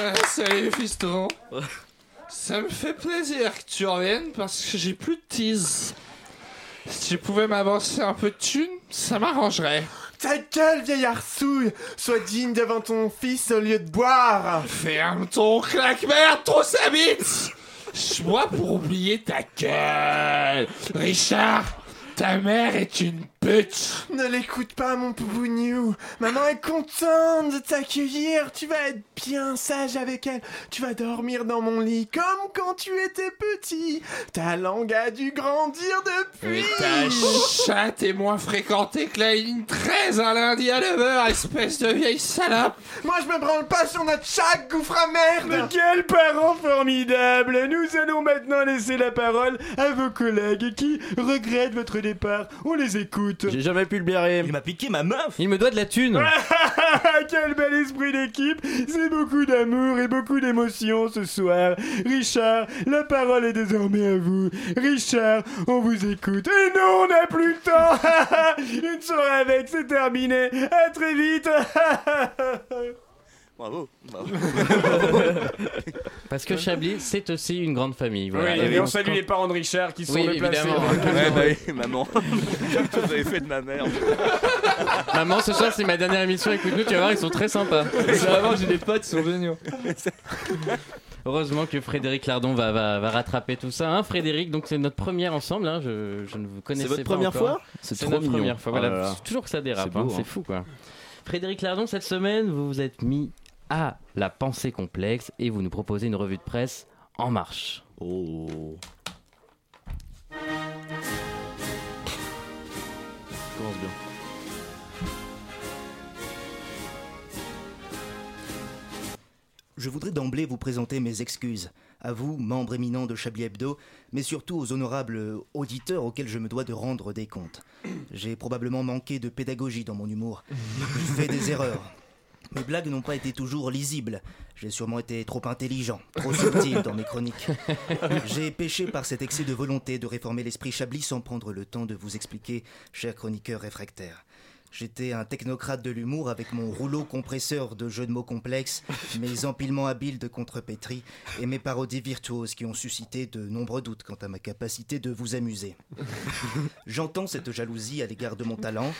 Euh, salut fiston. Ça me fait plaisir que tu reviennes parce que j'ai plus de tease. Si tu pouvais m'avancer un peu de thunes, ça m'arrangerait. Ta gueule, vieille arsouille. Sois digne devant ton fils au lieu de boire. Ferme ton claque-merde, trop sa bite Je pour oublier ta gueule. Richard, ta mère est une pute Ne l'écoute pas, mon poubougnou Maman est contente de t'accueillir. Tu vas être bien sage avec elle. Tu vas dormir dans mon lit comme quand tu étais petit. Ta langue a dû grandir depuis. Mais ta chatte est moins fréquentée que la ligne 13 un lundi à 9h, espèce de vieille salope. Moi je me branle pas sur notre chat, gouffre à merde. Mais quels parents formidables Nous allons maintenant laisser la parole à vos collègues qui regrettent votre départ. On les écoute. J'ai jamais pu le blairer. Il m'a piqué ma meuf Il me doit de la thune Quel bel esprit d'équipe C'est beaucoup d'amour et beaucoup d'émotion ce soir. Richard, la parole est désormais à vous. Richard, on vous écoute. Et non, on n'a plus le temps Une soirée avec, c'est terminé. À très vite Bravo. bravo. Parce que Chablis, c'est aussi une grande famille. Voilà. Oui, et on salue les parents de Richard qui sont Oui, déplacés. Ouais, bah oui, maman. Qu'est-ce que vous avez fait de ma mère Maman, ce soir, c'est ma dernière émission. Écoute-nous, tu vas voir, ils sont très sympas. Vraiment, j'ai des potes, ils sont géniaux. Heureusement que Frédéric Lardon va, va, va rattraper tout ça. Hein, Frédéric, donc c'est notre première ensemble. Hein, je, je ne vous connaissais votre pas première encore. fois? C'est C'est trop notre mignon. première fois. Oh Voilà, là là. c'est toujours que ça dérape. C'est hein, C'est hein. fou, quoi. Frédéric Lardon, cette semaine, vous vous êtes mis à la pensée complexe et vous nous proposez une revue de presse en marche. Oh. Commence bien. Je voudrais d'emblée vous présenter mes excuses. À vous, membres éminents de Chablis Hebdo, mais surtout aux honorables auditeurs auxquels je me dois de rendre des comptes. J'ai probablement manqué de pédagogie dans mon humour. J'ai fait des erreurs. Mes blagues n'ont pas été toujours lisibles. J'ai sûrement été trop intelligent, trop subtil dans mes chroniques. J'ai péché par cet excès de volonté de réformer l'esprit Chablis sans prendre le temps de vous expliquer, chers chroniqueurs réfractaires. J'étais un technocrate de l'humour avec mon rouleau compresseur de jeux de mots complexes, mes empilements habiles de contrepétrie et mes parodies virtuoses qui ont suscité de nombreux doutes quant à ma capacité de vous amuser. J'entends cette jalousie à l'égard de mon talent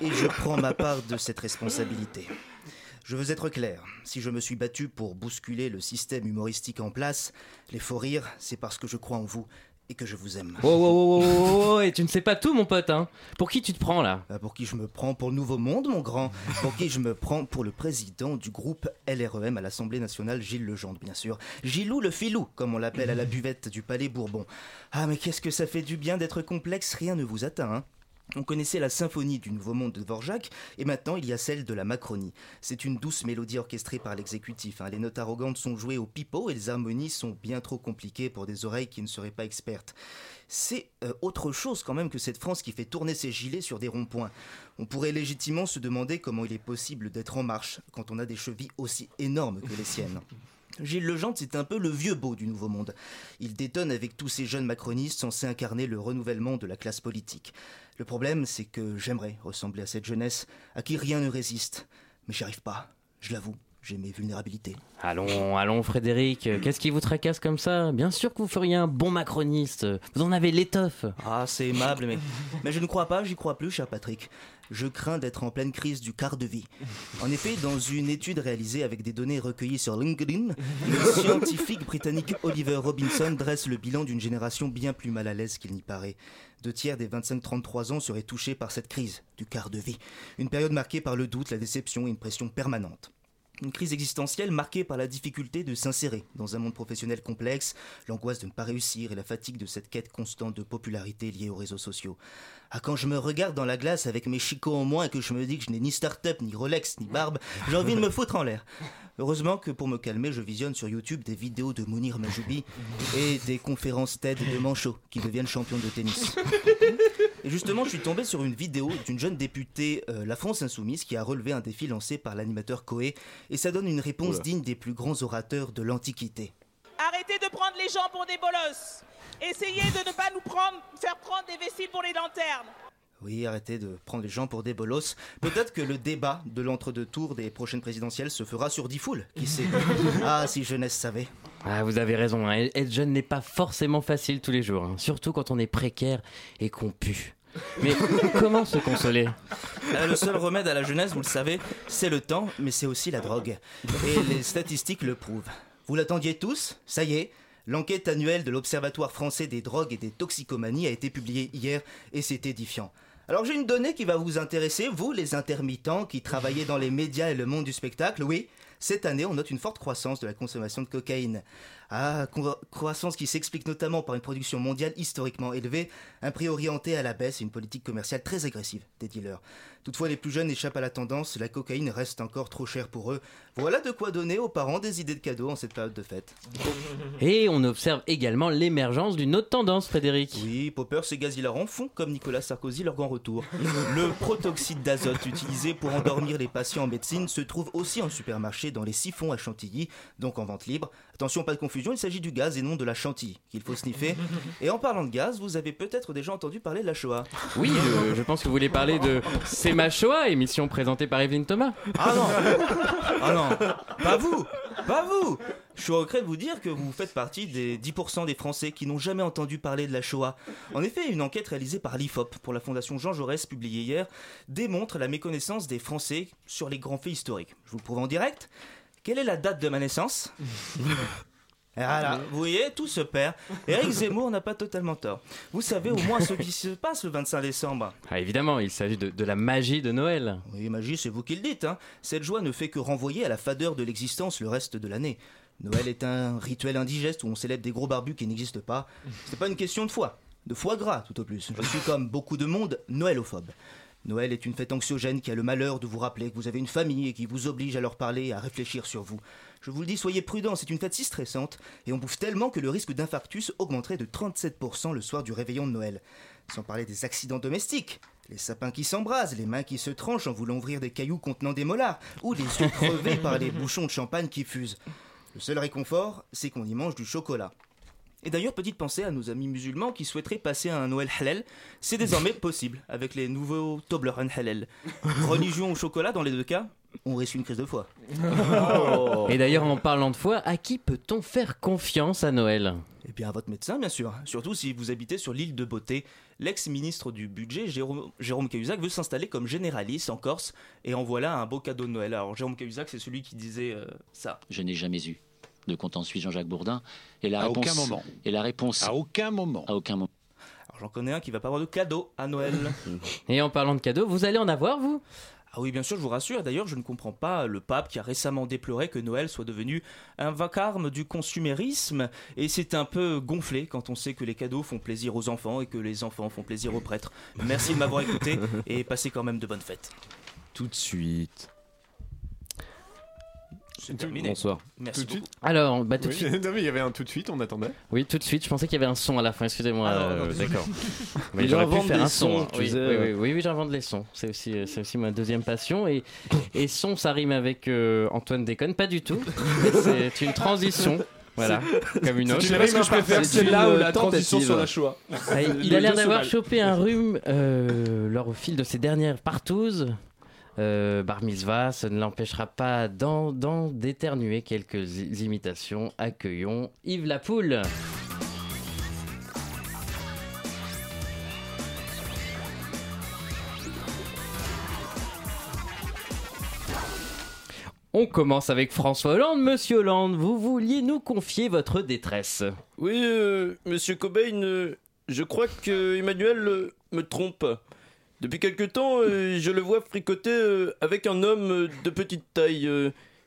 et je prends ma part de cette responsabilité. Je veux être clair, si je me suis battu pour bousculer le système humoristique en place, les faux rires, c'est parce que je crois en vous et que je vous aime. Oh, oh, oh, oh, oh, et tu ne sais pas tout, mon pote, hein. Pour qui tu te prends là? Pour qui je me prends Pour le Nouveau Monde, mon grand. Pour qui je me prends Pour le président du groupe LREM à l'Assemblée nationale, Gilles Legendre, bien sûr. Gilou le filou, comme on l'appelle à la buvette du Palais Bourbon. Ah, mais qu'est-ce que ça fait du bien d'être complexe, rien ne vous atteint, hein. On connaissait la symphonie du Nouveau Monde de Dvorak, et maintenant il y a celle de la Macronie. C'est une douce mélodie orchestrée par l'exécutif. hein. Les notes arrogantes sont jouées au pipeau et les harmonies sont bien trop compliquées pour des oreilles qui ne seraient pas expertes. C'est euh, autre chose quand même que cette France qui fait tourner ses gilets sur des ronds-points. On pourrait légitimement se demander comment il est possible d'être en marche quand on a des chevilles aussi énormes que les siennes. Gilles Legendre, c'est un peu le vieux beau du Nouveau Monde. Il détonne avec tous ces jeunes macronistes censés incarner le renouvellement de la classe politique. Le problème, c'est que j'aimerais ressembler à cette jeunesse à qui rien ne résiste. Mais j'y arrive pas, je l'avoue, j'ai mes vulnérabilités. Allons, allons, Frédéric, qu'est-ce qui vous tracasse comme ça? Bien sûr que vous feriez un bon macroniste. Vous en avez l'étoffe. Ah, c'est aimable, mais, mais je ne crois pas, j'y crois plus, cher Patrick. Je crains d'être en pleine crise du quart de vie. En effet, dans une étude réalisée avec des données recueillies sur LinkedIn, le scientifique britannique Oliver Robinson dresse le bilan d'une génération bien plus mal à l'aise qu'il n'y paraît. Deux tiers des 25-33 ans seraient touchés par cette crise du quart de vie. Une période marquée par le doute, la déception et une pression permanente. Une crise existentielle marquée par la difficulté de s'insérer dans un monde professionnel complexe, l'angoisse de ne pas réussir et la fatigue de cette quête constante de popularité liée aux réseaux sociaux. Ah, quand je me regarde dans la glace avec mes chicots en moins et que je me dis que je n'ai ni start-up, ni Rolex, ni barbe, j'ai envie de me foutre en l'air. Heureusement que pour me calmer, je visionne sur YouTube des vidéos de Mounir Majoubi et des conférences TED de manchots qui deviennent champions de tennis. Et justement, je suis tombé sur une vidéo d'une jeune députée euh, La France Insoumise qui a relevé un défi lancé par l'animateur Coé et ça donne une réponse Oula. digne des plus grands orateurs de l'Antiquité. Arrêtez de prendre les gens pour des bolosses. Essayez de ne pas nous prendre, faire prendre des vessies pour les lanternes. Oui, arrêtez de prendre les gens pour des bolosses. Peut-être que le débat de l'entre-deux tours des prochaines présidentielles se fera sur dix foules, qui sait Ah, si jeunesse savait. Ah, vous avez raison, hein. être jeune n'est pas forcément facile tous les jours, hein. surtout quand on est précaire et qu'on pue. Mais comment se consoler? Euh, le seul remède à la jeunesse, vous le savez, c'est le temps, mais c'est aussi la drogue. Et les statistiques le prouvent. Vous l'attendiez tous? Ça y est L'enquête annuelle de l'Observatoire français des drogues et des toxicomanies a été publiée hier et c'est édifiant. Alors j'ai une donnée qui va vous intéresser, vous les intermittents qui travaillez dans les médias et le monde du spectacle. Oui, cette année on note une forte croissance de la consommation de cocaïne. Ah, cro- croissance qui s'explique notamment par une production mondiale historiquement élevée, un prix orienté à la baisse et une politique commerciale très agressive des dealers. Toutefois, les plus jeunes échappent à la tendance, la cocaïne reste encore trop chère pour eux. Voilà de quoi donner aux parents des idées de cadeaux en cette période de fête. Et on observe également l'émergence d'une autre tendance, Frédéric. Oui, Poppers et gaz hilarants font comme Nicolas Sarkozy leur grand retour. Le protoxyde d'azote utilisé pour endormir les patients en médecine se trouve aussi en supermarché dans les siphons à chantilly, donc en vente libre. Attention, pas de confusion, il s'agit du gaz et non de la chantilly qu'il faut sniffer. Et en parlant de gaz, vous avez peut-être déjà entendu parler de la Shoah. Oui, je pense que vous voulez parler de C'est ma Shoah, émission présentée par Evelyne Thomas. Ah non Ah non Pas vous Pas vous Je suis au regret de vous dire que vous faites partie des 10% des Français qui n'ont jamais entendu parler de la Shoah. En effet, une enquête réalisée par l'IFOP pour la Fondation Jean Jaurès, publiée hier, démontre la méconnaissance des Français sur les grands faits historiques. Je vous le prouve en direct. Quelle est la date de ma naissance? Voilà, vous voyez, tout se perd. Eric Zemmour n'a pas totalement tort. Vous savez au moins ce qui se passe le 25 décembre. Ah, évidemment, il s'agit de, de la magie de Noël. Oui, magie, c'est vous qui le dites. Hein. Cette joie ne fait que renvoyer à la fadeur de l'existence le reste de l'année. Noël est un rituel indigeste où on célèbre des gros barbus qui n'existent pas. C'est pas une question de foi, de foie gras tout au plus. Je suis comme beaucoup de monde noëlophobe. Noël est une fête anxiogène qui a le malheur de vous rappeler que vous avez une famille et qui vous oblige à leur parler et à réfléchir sur vous. Je vous le dis, soyez prudents, c'est une fête si stressante et on bouffe tellement que le risque d'infarctus augmenterait de 37% le soir du réveillon de Noël. Sans parler des accidents domestiques. Les sapins qui s'embrasent, les mains qui se tranchent en voulant ouvrir des cailloux contenant des molars, ou les yeux crevés par les bouchons de champagne qui fusent. Le seul réconfort, c'est qu'on y mange du chocolat. Et d'ailleurs, petite pensée à nos amis musulmans qui souhaiteraient passer un Noël halal. C'est désormais possible avec les nouveaux Toblerone halal. Religion ou chocolat, dans les deux cas, on risque une crise de foi. Et d'ailleurs, en parlant de foi, à qui peut-on faire confiance à Noël? Eh bien à votre médecin, bien sûr. Surtout si vous habitez sur l'île de Beauté. L'ex-ministre du budget, Jérôme, Jérôme Cahuzac, veut s'installer comme généraliste en Corse. Et en voilà un beau cadeau de Noël. Alors, Jérôme Cahuzac, c'est celui qui disait euh, ça. Je n'ai jamais eu de compte en suisse Jean-Jacques Bourdin. Et la À réponse, aucun moment. Et la réponse. À aucun moment. À aucun moment. Alors, j'en connais un qui va pas avoir de cadeau à Noël. Et en parlant de cadeaux, vous allez en avoir, vous? Ah oui, bien sûr, je vous rassure. D'ailleurs, je ne comprends pas le pape qui a récemment déploré que Noël soit devenu un vacarme du consumérisme. Et c'est un peu gonflé quand on sait que les cadeaux font plaisir aux enfants et que les enfants font plaisir aux prêtres. Merci de m'avoir écouté et passez quand même de bonnes fêtes. Tout de suite. C'est terminé. Bonsoir. Merci Tout de beaucoup. suite Alors, bah tout de Oui, suite. non, mais il y avait un tout de suite, on attendait. Oui, tout de suite. Je pensais qu'il y avait un son à la fin. Excusez-moi. Ah euh. D'accord. Il j'aurais pu faire des un son. tu Oui, oui, oui, oui, oui, j'invente les sons. C'est aussi, euh, c'est aussi ma deuxième passion. Et, et son, ça rime avec euh, Antoine Déconne. Pas du tout. C'est une transition. Voilà, comme une autre. Tu sais pas ce que je préfère, C'est celle-là une, ou la transition sur la Shoah Ah, il- a l'air d'avoir chopé un rhume euh, lors au fil de ses dernières partouzes. Euh, bar ça ne l'empêchera pas d'en d'éternuer quelques imitations. Accueillons Yves Lapoule. On commence avec François Hollande. Monsieur Hollande, vous vouliez nous confier votre détresse. Oui, euh, monsieur Cobain, euh, je crois que Emmanuel euh, me trompe. Depuis quelque temps, euh, je le vois fricoter euh, avec un homme euh, de petite taille.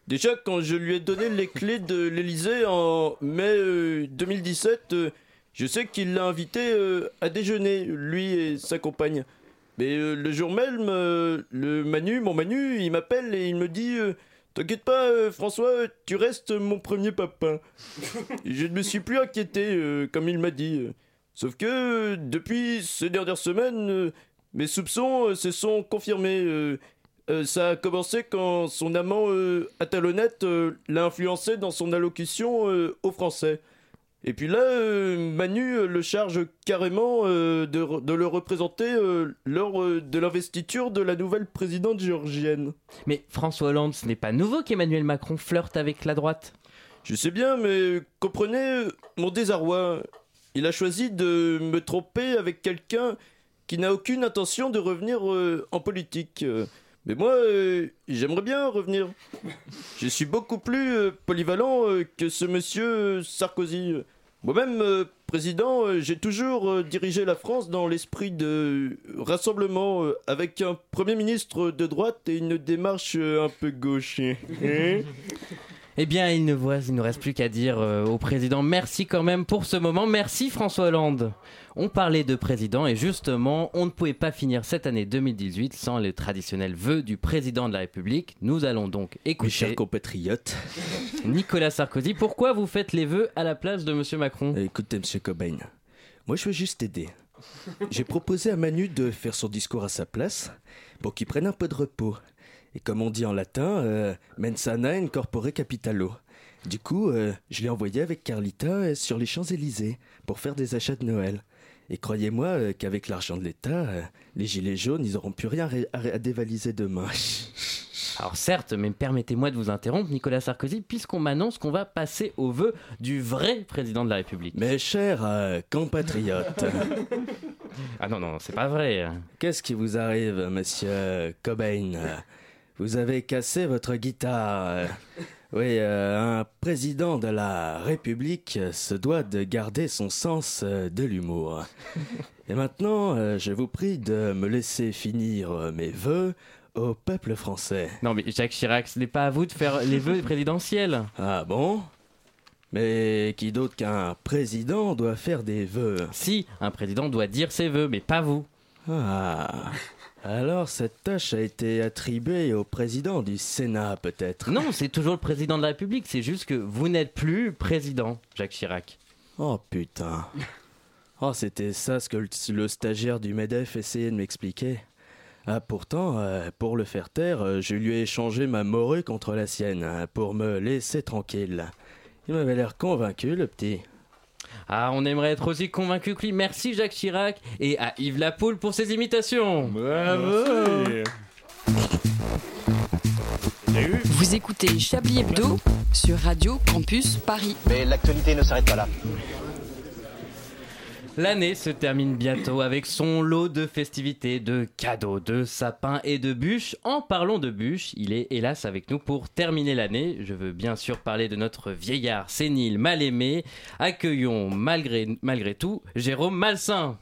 déjà, quand je lui ai donné les clés de l'Elysée en mai euh, 2017, euh, je sais qu'il l'a invité à déjeuner, lui et sa compagne. Mais le jour même, le Manu, mon Manu, il m'appelle et il me dit T'inquiète pas, euh, François, tu restes mon premier papa. Je ne me suis plus inquiété, euh, comme il m'a dit. Sauf que, euh, depuis ces dernières semaines, mes soupçons euh, se sont confirmés. euh. Euh, ça a commencé quand son amant euh, Atalonnette euh, l'a influencé dans son allocution euh, au français. Et puis là, euh, Manu euh, le charge carrément euh, de, re- de le représenter euh, lors euh, de l'investiture de la nouvelle présidente géorgienne. Mais François Hollande, ce n'est pas nouveau qu'Emmanuel Macron flirte avec la droite. Je sais bien, mais comprenez euh, mon désarroi. Il a choisi de me tromper avec quelqu'un qui n'a aucune intention de revenir euh, en politique. Euh, Mais moi, euh, j'aimerais bien revenir. Je suis beaucoup plus polyvalent que ce monsieur Sarkozy. Moi-même, président, j'ai toujours dirigé la France dans l'esprit de rassemblement avec un Premier ministre de droite et une démarche un peu gauche. Eh bien, il ne, voit, il ne reste plus qu'à dire euh, au président merci quand même pour ce moment. Merci François Hollande. On parlait de président et justement, on ne pouvait pas finir cette année 2018 sans les traditionnels vœux du président de la République. Nous allons donc écouter Mes chers compatriotes. Nicolas Sarkozy. Pourquoi vous faites les vœux à la place de Monsieur Macron? Écoutez, monsieur Cobain, moi je veux juste aider. J'ai proposé à Manu de faire son discours à sa place pour qu'il prenne un peu de repos. Et comme on dit en latin, euh, mensana in corpore capitalo. Du coup, euh, je l'ai envoyé avec Carlita euh, sur les Champs-Élysées pour faire des achats de Noël. Et croyez-moi euh, qu'avec l'argent de l'État, euh, les gilets jaunes, ils n'auront plus rien à, à dévaliser demain. Alors certes, mais permettez-moi de vous interrompre, Nicolas Sarkozy, puisqu'on m'annonce qu'on va passer aux vœux du vrai président de la République. Mes chers euh, compatriotes. ah non, non, c'est pas vrai. Qu'est-ce qui vous arrive, monsieur Cobain? Vous avez cassé votre guitare. Oui, euh, un président de la République se doit de garder son sens euh, de l'humour. Et maintenant, euh, je vous prie de me laisser finir mes vœux au peuple français. Non mais Jacques Chirac, ce n'est pas à vous de faire les vœux présidentiels. Ah bon? Mais qui d'autre qu'un président doit faire des vœux Si, un président doit dire ses vœux, mais pas vous. Ah alors cette tâche a été attribuée au président du Sénat peut-être Non, c'est toujours le président de la République, c'est juste que vous n'êtes plus président, Jacques Chirac. Oh putain. Oh, c'était ça ce que le, le stagiaire du MEDEF essayait de m'expliquer. Ah, pourtant, euh, pour le faire taire, euh, je lui ai échangé ma morue contre la sienne, hein, pour me laisser tranquille. Il m'avait l'air convaincu, le petit. Ah, on aimerait être aussi convaincu que lui. Merci Jacques Chirac et à Yves Lapoule pour ses imitations. Bravo. Vous écoutez Chablis Hebdo sur Radio Campus Paris. Mais l'actualité ne s'arrête pas là. L'année se termine bientôt avec son lot de festivités, de cadeaux, de sapins et de bûches. En parlant de bûches, il est hélas avec nous pour terminer l'année. Je veux bien sûr parler de notre vieillard sénile mal aimé. Accueillons malgré, malgré tout Jérôme Malsain.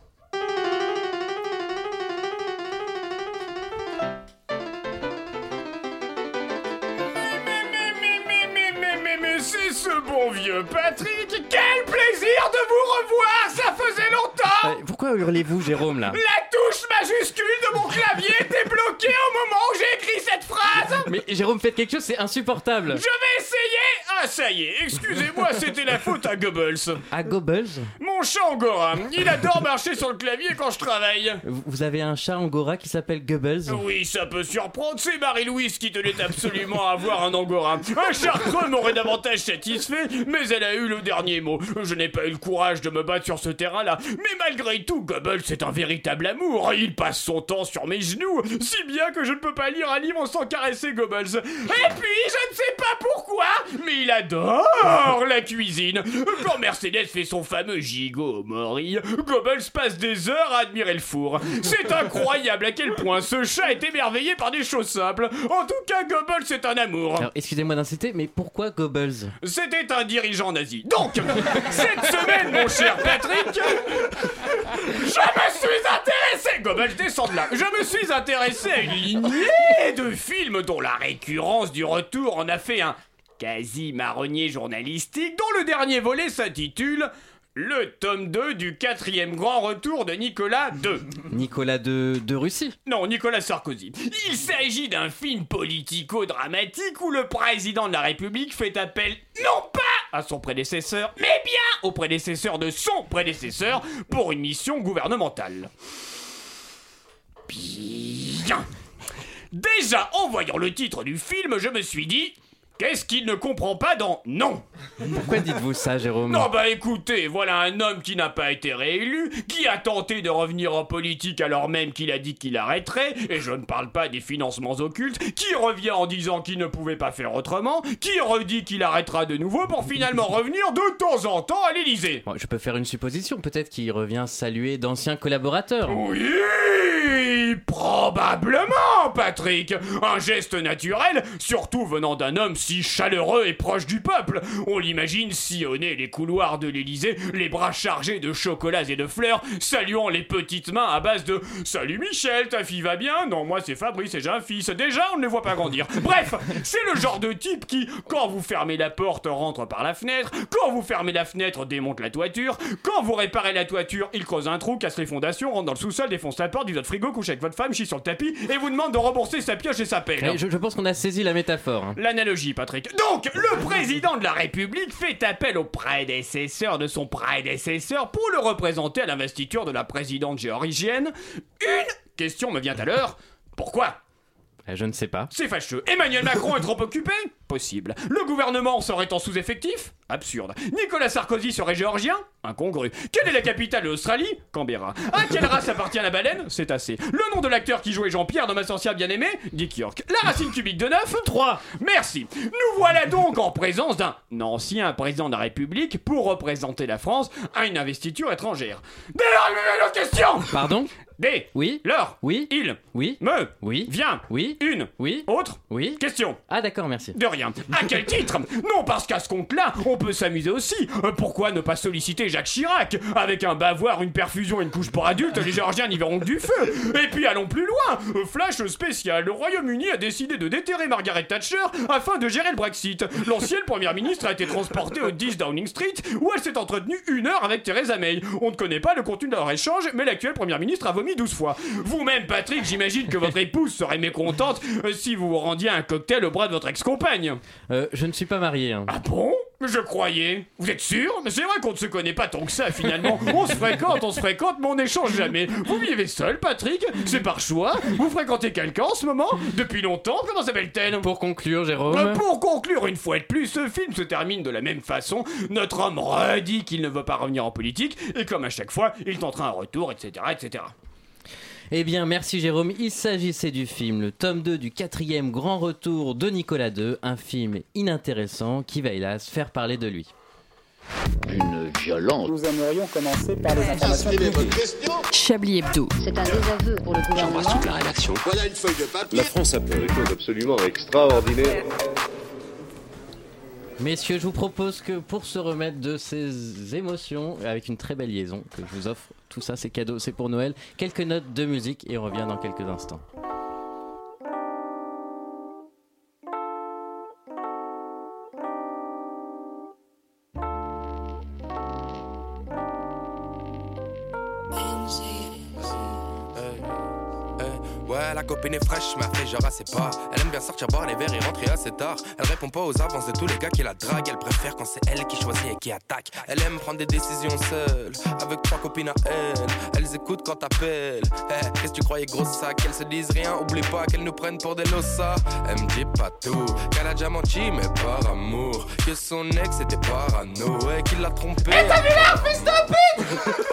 Pourquoi hurlez-vous Jérôme là? La touche majuscule de mon clavier était bloquée au moment où j'ai écrit cette phrase Mais Jérôme, faites quelque chose, c'est insupportable. Je vais essayer Ah ça y est, excusez-moi, c'était la faute à Goebbels. À Goebbels Mon chat Angora, il adore marcher sur le clavier quand je travaille. Vous avez un chat angora qui s'appelle Goebbels Oui, ça peut surprendre, c'est Marie-Louise qui tenait absolument à avoir un Angora. Un chartreux m'aurait davantage satisfait, mais elle a eu le dernier mot. Je n'ai pas eu le courage de me battre sur ce terrain-là, mais malgré tout, Goebbels c'est un véritable amour. Il passe son temps sur mes genoux, si bien que je ne peux pas lire un livre sans caresser Goebbels. Et puis, je ne sais pas pourquoi, mais il adore la cuisine. Quand Mercedes fait son fameux gigot au mori, Goebbels passe des heures à admirer le four. C'est incroyable à quel point ce chat est émerveillé par des choses simples. En tout cas, Goebbels c'est un amour. Alors, excusez-moi d'insister, mais pourquoi Goebbels? C'était un dirigeant nazi. Donc, cette semaine, mon cher Patrick, je me suis intéressé. Goebbels, descends de là. Je me suis intéressé à une lignée de films dont la récurrence du retour en a fait un quasi marronnier journalistique, dont le dernier volet s'intitule Le tome 2 du quatrième grand retour de Nicolas II. Nicolas de, de Russie Non, Nicolas Sarkozy. Il s'agit d'un film politico-dramatique où le président de la République fait appel non pas à son prédécesseur, mais bien au prédécesseur de son prédécesseur pour une mission gouvernementale. Bien. Déjà, en voyant le titre du film, je me suis dit... Qu'est-ce qu'il ne comprend pas dans non? Pourquoi dites-vous ça, Jérôme? Non bah écoutez, voilà un homme qui n'a pas été réélu, qui a tenté de revenir en politique alors même qu'il a dit qu'il arrêterait, et je ne parle pas des financements occultes, qui revient en disant qu'il ne pouvait pas faire autrement, qui redit qu'il arrêtera de nouveau pour finalement revenir de temps en temps à l'Élysée. Bon, Je peux faire une supposition, peut-être qu'il revient saluer d'anciens collaborateurs. Oui, probablement, Patrick. Un geste naturel, surtout venant d'un homme si chaleureux et proche du peuple. On l'imagine sillonner les couloirs de l'Élysée, les bras chargés de chocolats et de fleurs, saluant les petites mains à base de Salut Michel, ta fille va bien? Non, moi c'est Fabrice et j'ai un fils. Déjà, on ne les voit pas grandir. Bref, c'est le genre de type qui, quand vous fermez la porte, rentre par la fenêtre. Quand vous fermez la fenêtre, démonte la toiture. Quand vous réparez la toiture, il creuse un trou, casse les fondations, rentre dans le sous-sol, défonce la porte, vide votre frigo, couche avec votre femme, chie sur le tapis et vous demande de rembourser sa pioche et sa pelle. Eh, Je, je pense qu'on a saisi la métaphore. hein. L'analogie, Patrick. Donc, le président de la République fait appel au prédécesseur de son prédécesseur pour le représenter à l'investiture de la présidente géorgienne. Une question me vient à l'heure. Pourquoi? Eh, Je ne sais pas. C'est fâcheux. Emmanuel Macron est trop occupé? Possible. Le gouvernement serait en sous-effectif? Absurde. Nicolas Sarkozy serait géorgien? Incongru. Quelle est la capitale de l'Australie? Canberra. À quelle race appartient la baleine? C'est assez. Le nom de l'acteur qui jouait Jean-Pierre dans Ma sorcière bien-aimée? Dick York. La racine cubique de 9 3. Merci. Nous voilà donc en présence d'un ancien président de la République pour représenter la France à une investiture étrangère. Dès lors, question Pardon? Des. Oui Leur. Oui Il. Oui Me. Oui Viens. Oui Une. Oui Autre. Oui Question. Ah d'accord, merci. De rien. À quel titre? Non, parce qu'à ce compte-là, on peut s'amuser aussi. Euh, Pourquoi ne pas solliciter Jacques Chirac? Avec un bavoir, une perfusion et une couche pour adultes, les Géorgiens n'y verront que du feu. Et puis allons plus loin. Euh, Flash spécial. Le Royaume-Uni a décidé de déterrer Margaret Thatcher afin de gérer le Brexit. L'ancienne première ministre a été transportée au 10 Downing Street où elle s'est entretenue une heure avec Theresa May. On ne connaît pas le contenu de leur échange, mais l'actuelle première ministre a vomi 12 fois. Vous-même, Patrick, j'imagine que votre épouse serait mécontente euh, si vous vous rendiez un cocktail au bras de votre ex-compagne. Euh, je ne suis pas marié. hein. Ah bon? Je croyais. Vous êtes sûr? Mais c'est vrai qu'on ne se connaît pas tant que ça finalement. On se fréquente, on se fréquente, mais on n'échange jamais. Vous vivez seul, Patrick? C'est par choix Vous fréquentez quelqu'un en ce moment? Depuis longtemps? Comment s'appelle-t-elle? Pour conclure, Jérôme. Euh, Pour conclure une fois de plus, ce film se termine de la même façon. Notre homme redit qu'il ne veut pas revenir en politique, et comme à chaque fois, il tentera un retour, etc., etc. Eh bien, merci Jérôme. Il s'agissait du film, le tome 2 du quatrième grand retour de Nicolas II, un film inintéressant qui va hélas faire parler de lui. Une violence. Nous aimerions commencer par les informations Chablis Hebdo. C'est un désaveu pour le gouvernement. la rédaction. Voilà une feuille de papier. La France a fait des choses absolument extraordinaires. Messieurs, je vous propose que pour se remettre de ces émotions, avec une très belle liaison que je vous offre, tout ça c'est cadeau, c'est pour Noël, quelques notes de musique et on revient dans quelques instants. Copine est fraîche, mais elle fait genre assez pas. Elle aime bien sortir boire les verres et rentrer assez tard. Elle répond pas aux avances de tous les gars qui la draguent. Elle préfère quand c'est elle qui choisit et qui attaque. Elle aime prendre des décisions seule, avec trois copines à elle. Elles écoutent quand t'appelles. Eh, Qu'est-ce que tu croyais, gros sac? Qu'elles se disent rien, oublie pas qu'elles nous prennent pour des lossas. Elle me dit pas tout, qu'elle a déjà menti, mais par amour. Que son ex était parano et qu'il l'a trompé. Et t'as vu l'air, fils de pute?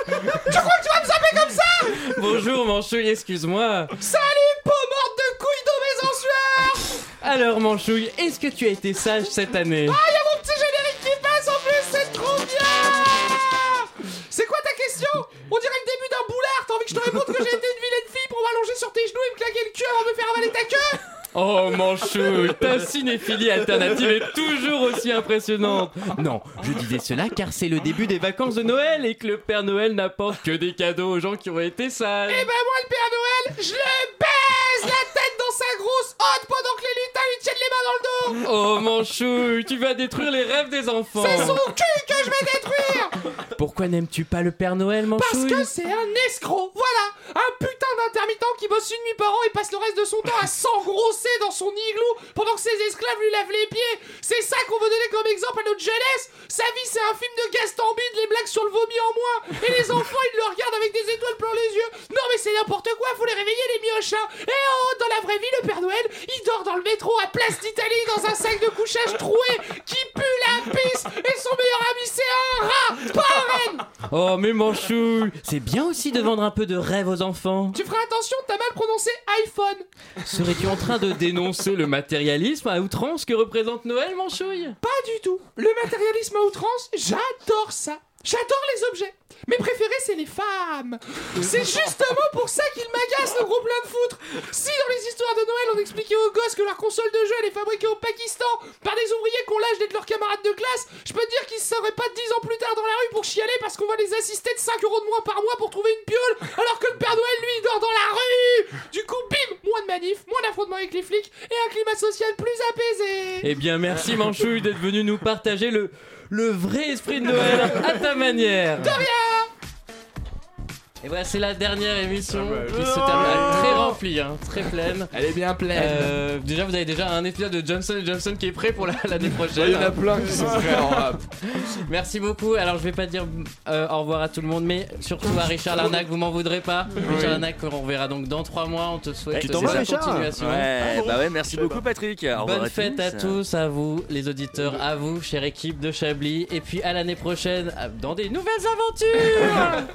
Tu crois que tu vas me zapper comme ça Bonjour Manchouille, excuse-moi. Salut, peau morte de couilles de mes sueur Alors Manchouille, est-ce que tu as été sage cette année Ah, y'a mon petit générique qui passe en plus, c'est trop bien C'est quoi ta question On dirait le début d'un boulard, t'as envie que je te réponde que j'ai été une vilaine fille pour m'allonger sur tes genoux et me claquer le cul avant de me faire avaler ta queue Oh Manchouille, ta cinéphilie alternative est toujours aussi impressionnante. Non, je disais cela car c'est le début des vacances de Noël et que le Père Noël n'apporte que des cadeaux aux gens qui ont été sages. Eh ben moi, le Père Noël, je le baise la tête dans sa grosse hotte pendant que les lutins lui tiennent les mains dans le dos Oh Manchouille, tu vas détruire les rêves des enfants. C'est son cul que je vais détruire Pourquoi n'aimes-tu pas le Père Noël, Parce Manchouille que c'est un escroc, voilà Un putain d'intermittent qui bosse une nuit par an et passe le reste de son temps à s'engrosser dans son igloo pendant que ses esclaves lui lavent les pieds. C'est ça qu'on veut donner comme exemple à notre jeunesse. Sa vie c'est un film de Gaston Bide, les blagues sur le vomi en moins Et les enfants ils le regardent avec des étoiles plein les yeux. Non mais c'est n'importe quoi, faut les réveiller les mioches hein. Et oh, dans la vraie vie le Père Noël, il dort dans le métro à Place d'Italie dans un sac de couchage troué qui pue la pisse. Et son meilleur ami c'est un rat, pas un renne Oh mais Manchouille, c'est bien aussi de vendre un peu de rêve aux enfants. Tu feras attention, t'as mal prononcé iPhone. Serais-tu en train de dénoncer le matérialisme à outrance que représente Noël, Manchouille? Pas du tout. Le matérialisme à outrance, j'adore ça. J'adore les objets. Mes préférés, c'est les femmes. C'est justement pour ça qu'ils m'agacent, le gros plein de foutre. Si dans les histoires de Noël, on expliquait aux gosses que leur console de jeu, elle est fabriquée au Pakistan par des ouvriers qu'on lâche d'être leurs camarades de classe, je peux te dire qu'ils seraient pas 10 ans plus tard dans la rue pour chialer parce qu'on va les assister de 5 euros de moins par mois pour trouver une piole, alors que le Père Noël, lui, il dort dans la rue. Du coup, bim, moins de manifs, moins d'affrontements avec les flics et un climat social plus apaisé. Eh bien merci Manchouille d'être venu nous partager le, le vrai esprit de Noël à ta manière. De rien Et voilà, c'est la dernière émission Ah bah, qui se termine Elle est très remplie, hein, très pleine. Elle est bien pleine. Euh, déjà, vous avez déjà un épisode de Johnson Johnson qui est prêt pour la- l'année prochaine. Il y en a plein qui sont prêts en rap. Merci beaucoup. Alors, je vais pas dire euh, au revoir à tout le monde, mais surtout à Richard Larnac, vous m'en voudrez pas. Richard Larnac, on reverra donc dans trois mois. On te souhaite Tu t'en vas, sa Richard continuation. Ouais, bah ouais, merci beaucoup, Patrick. Au revoir Bonne à fête à tous. tous, à vous, les auditeurs, à vous, chère équipe de Chablis, et puis à l'année prochaine dans des nouvelles aventures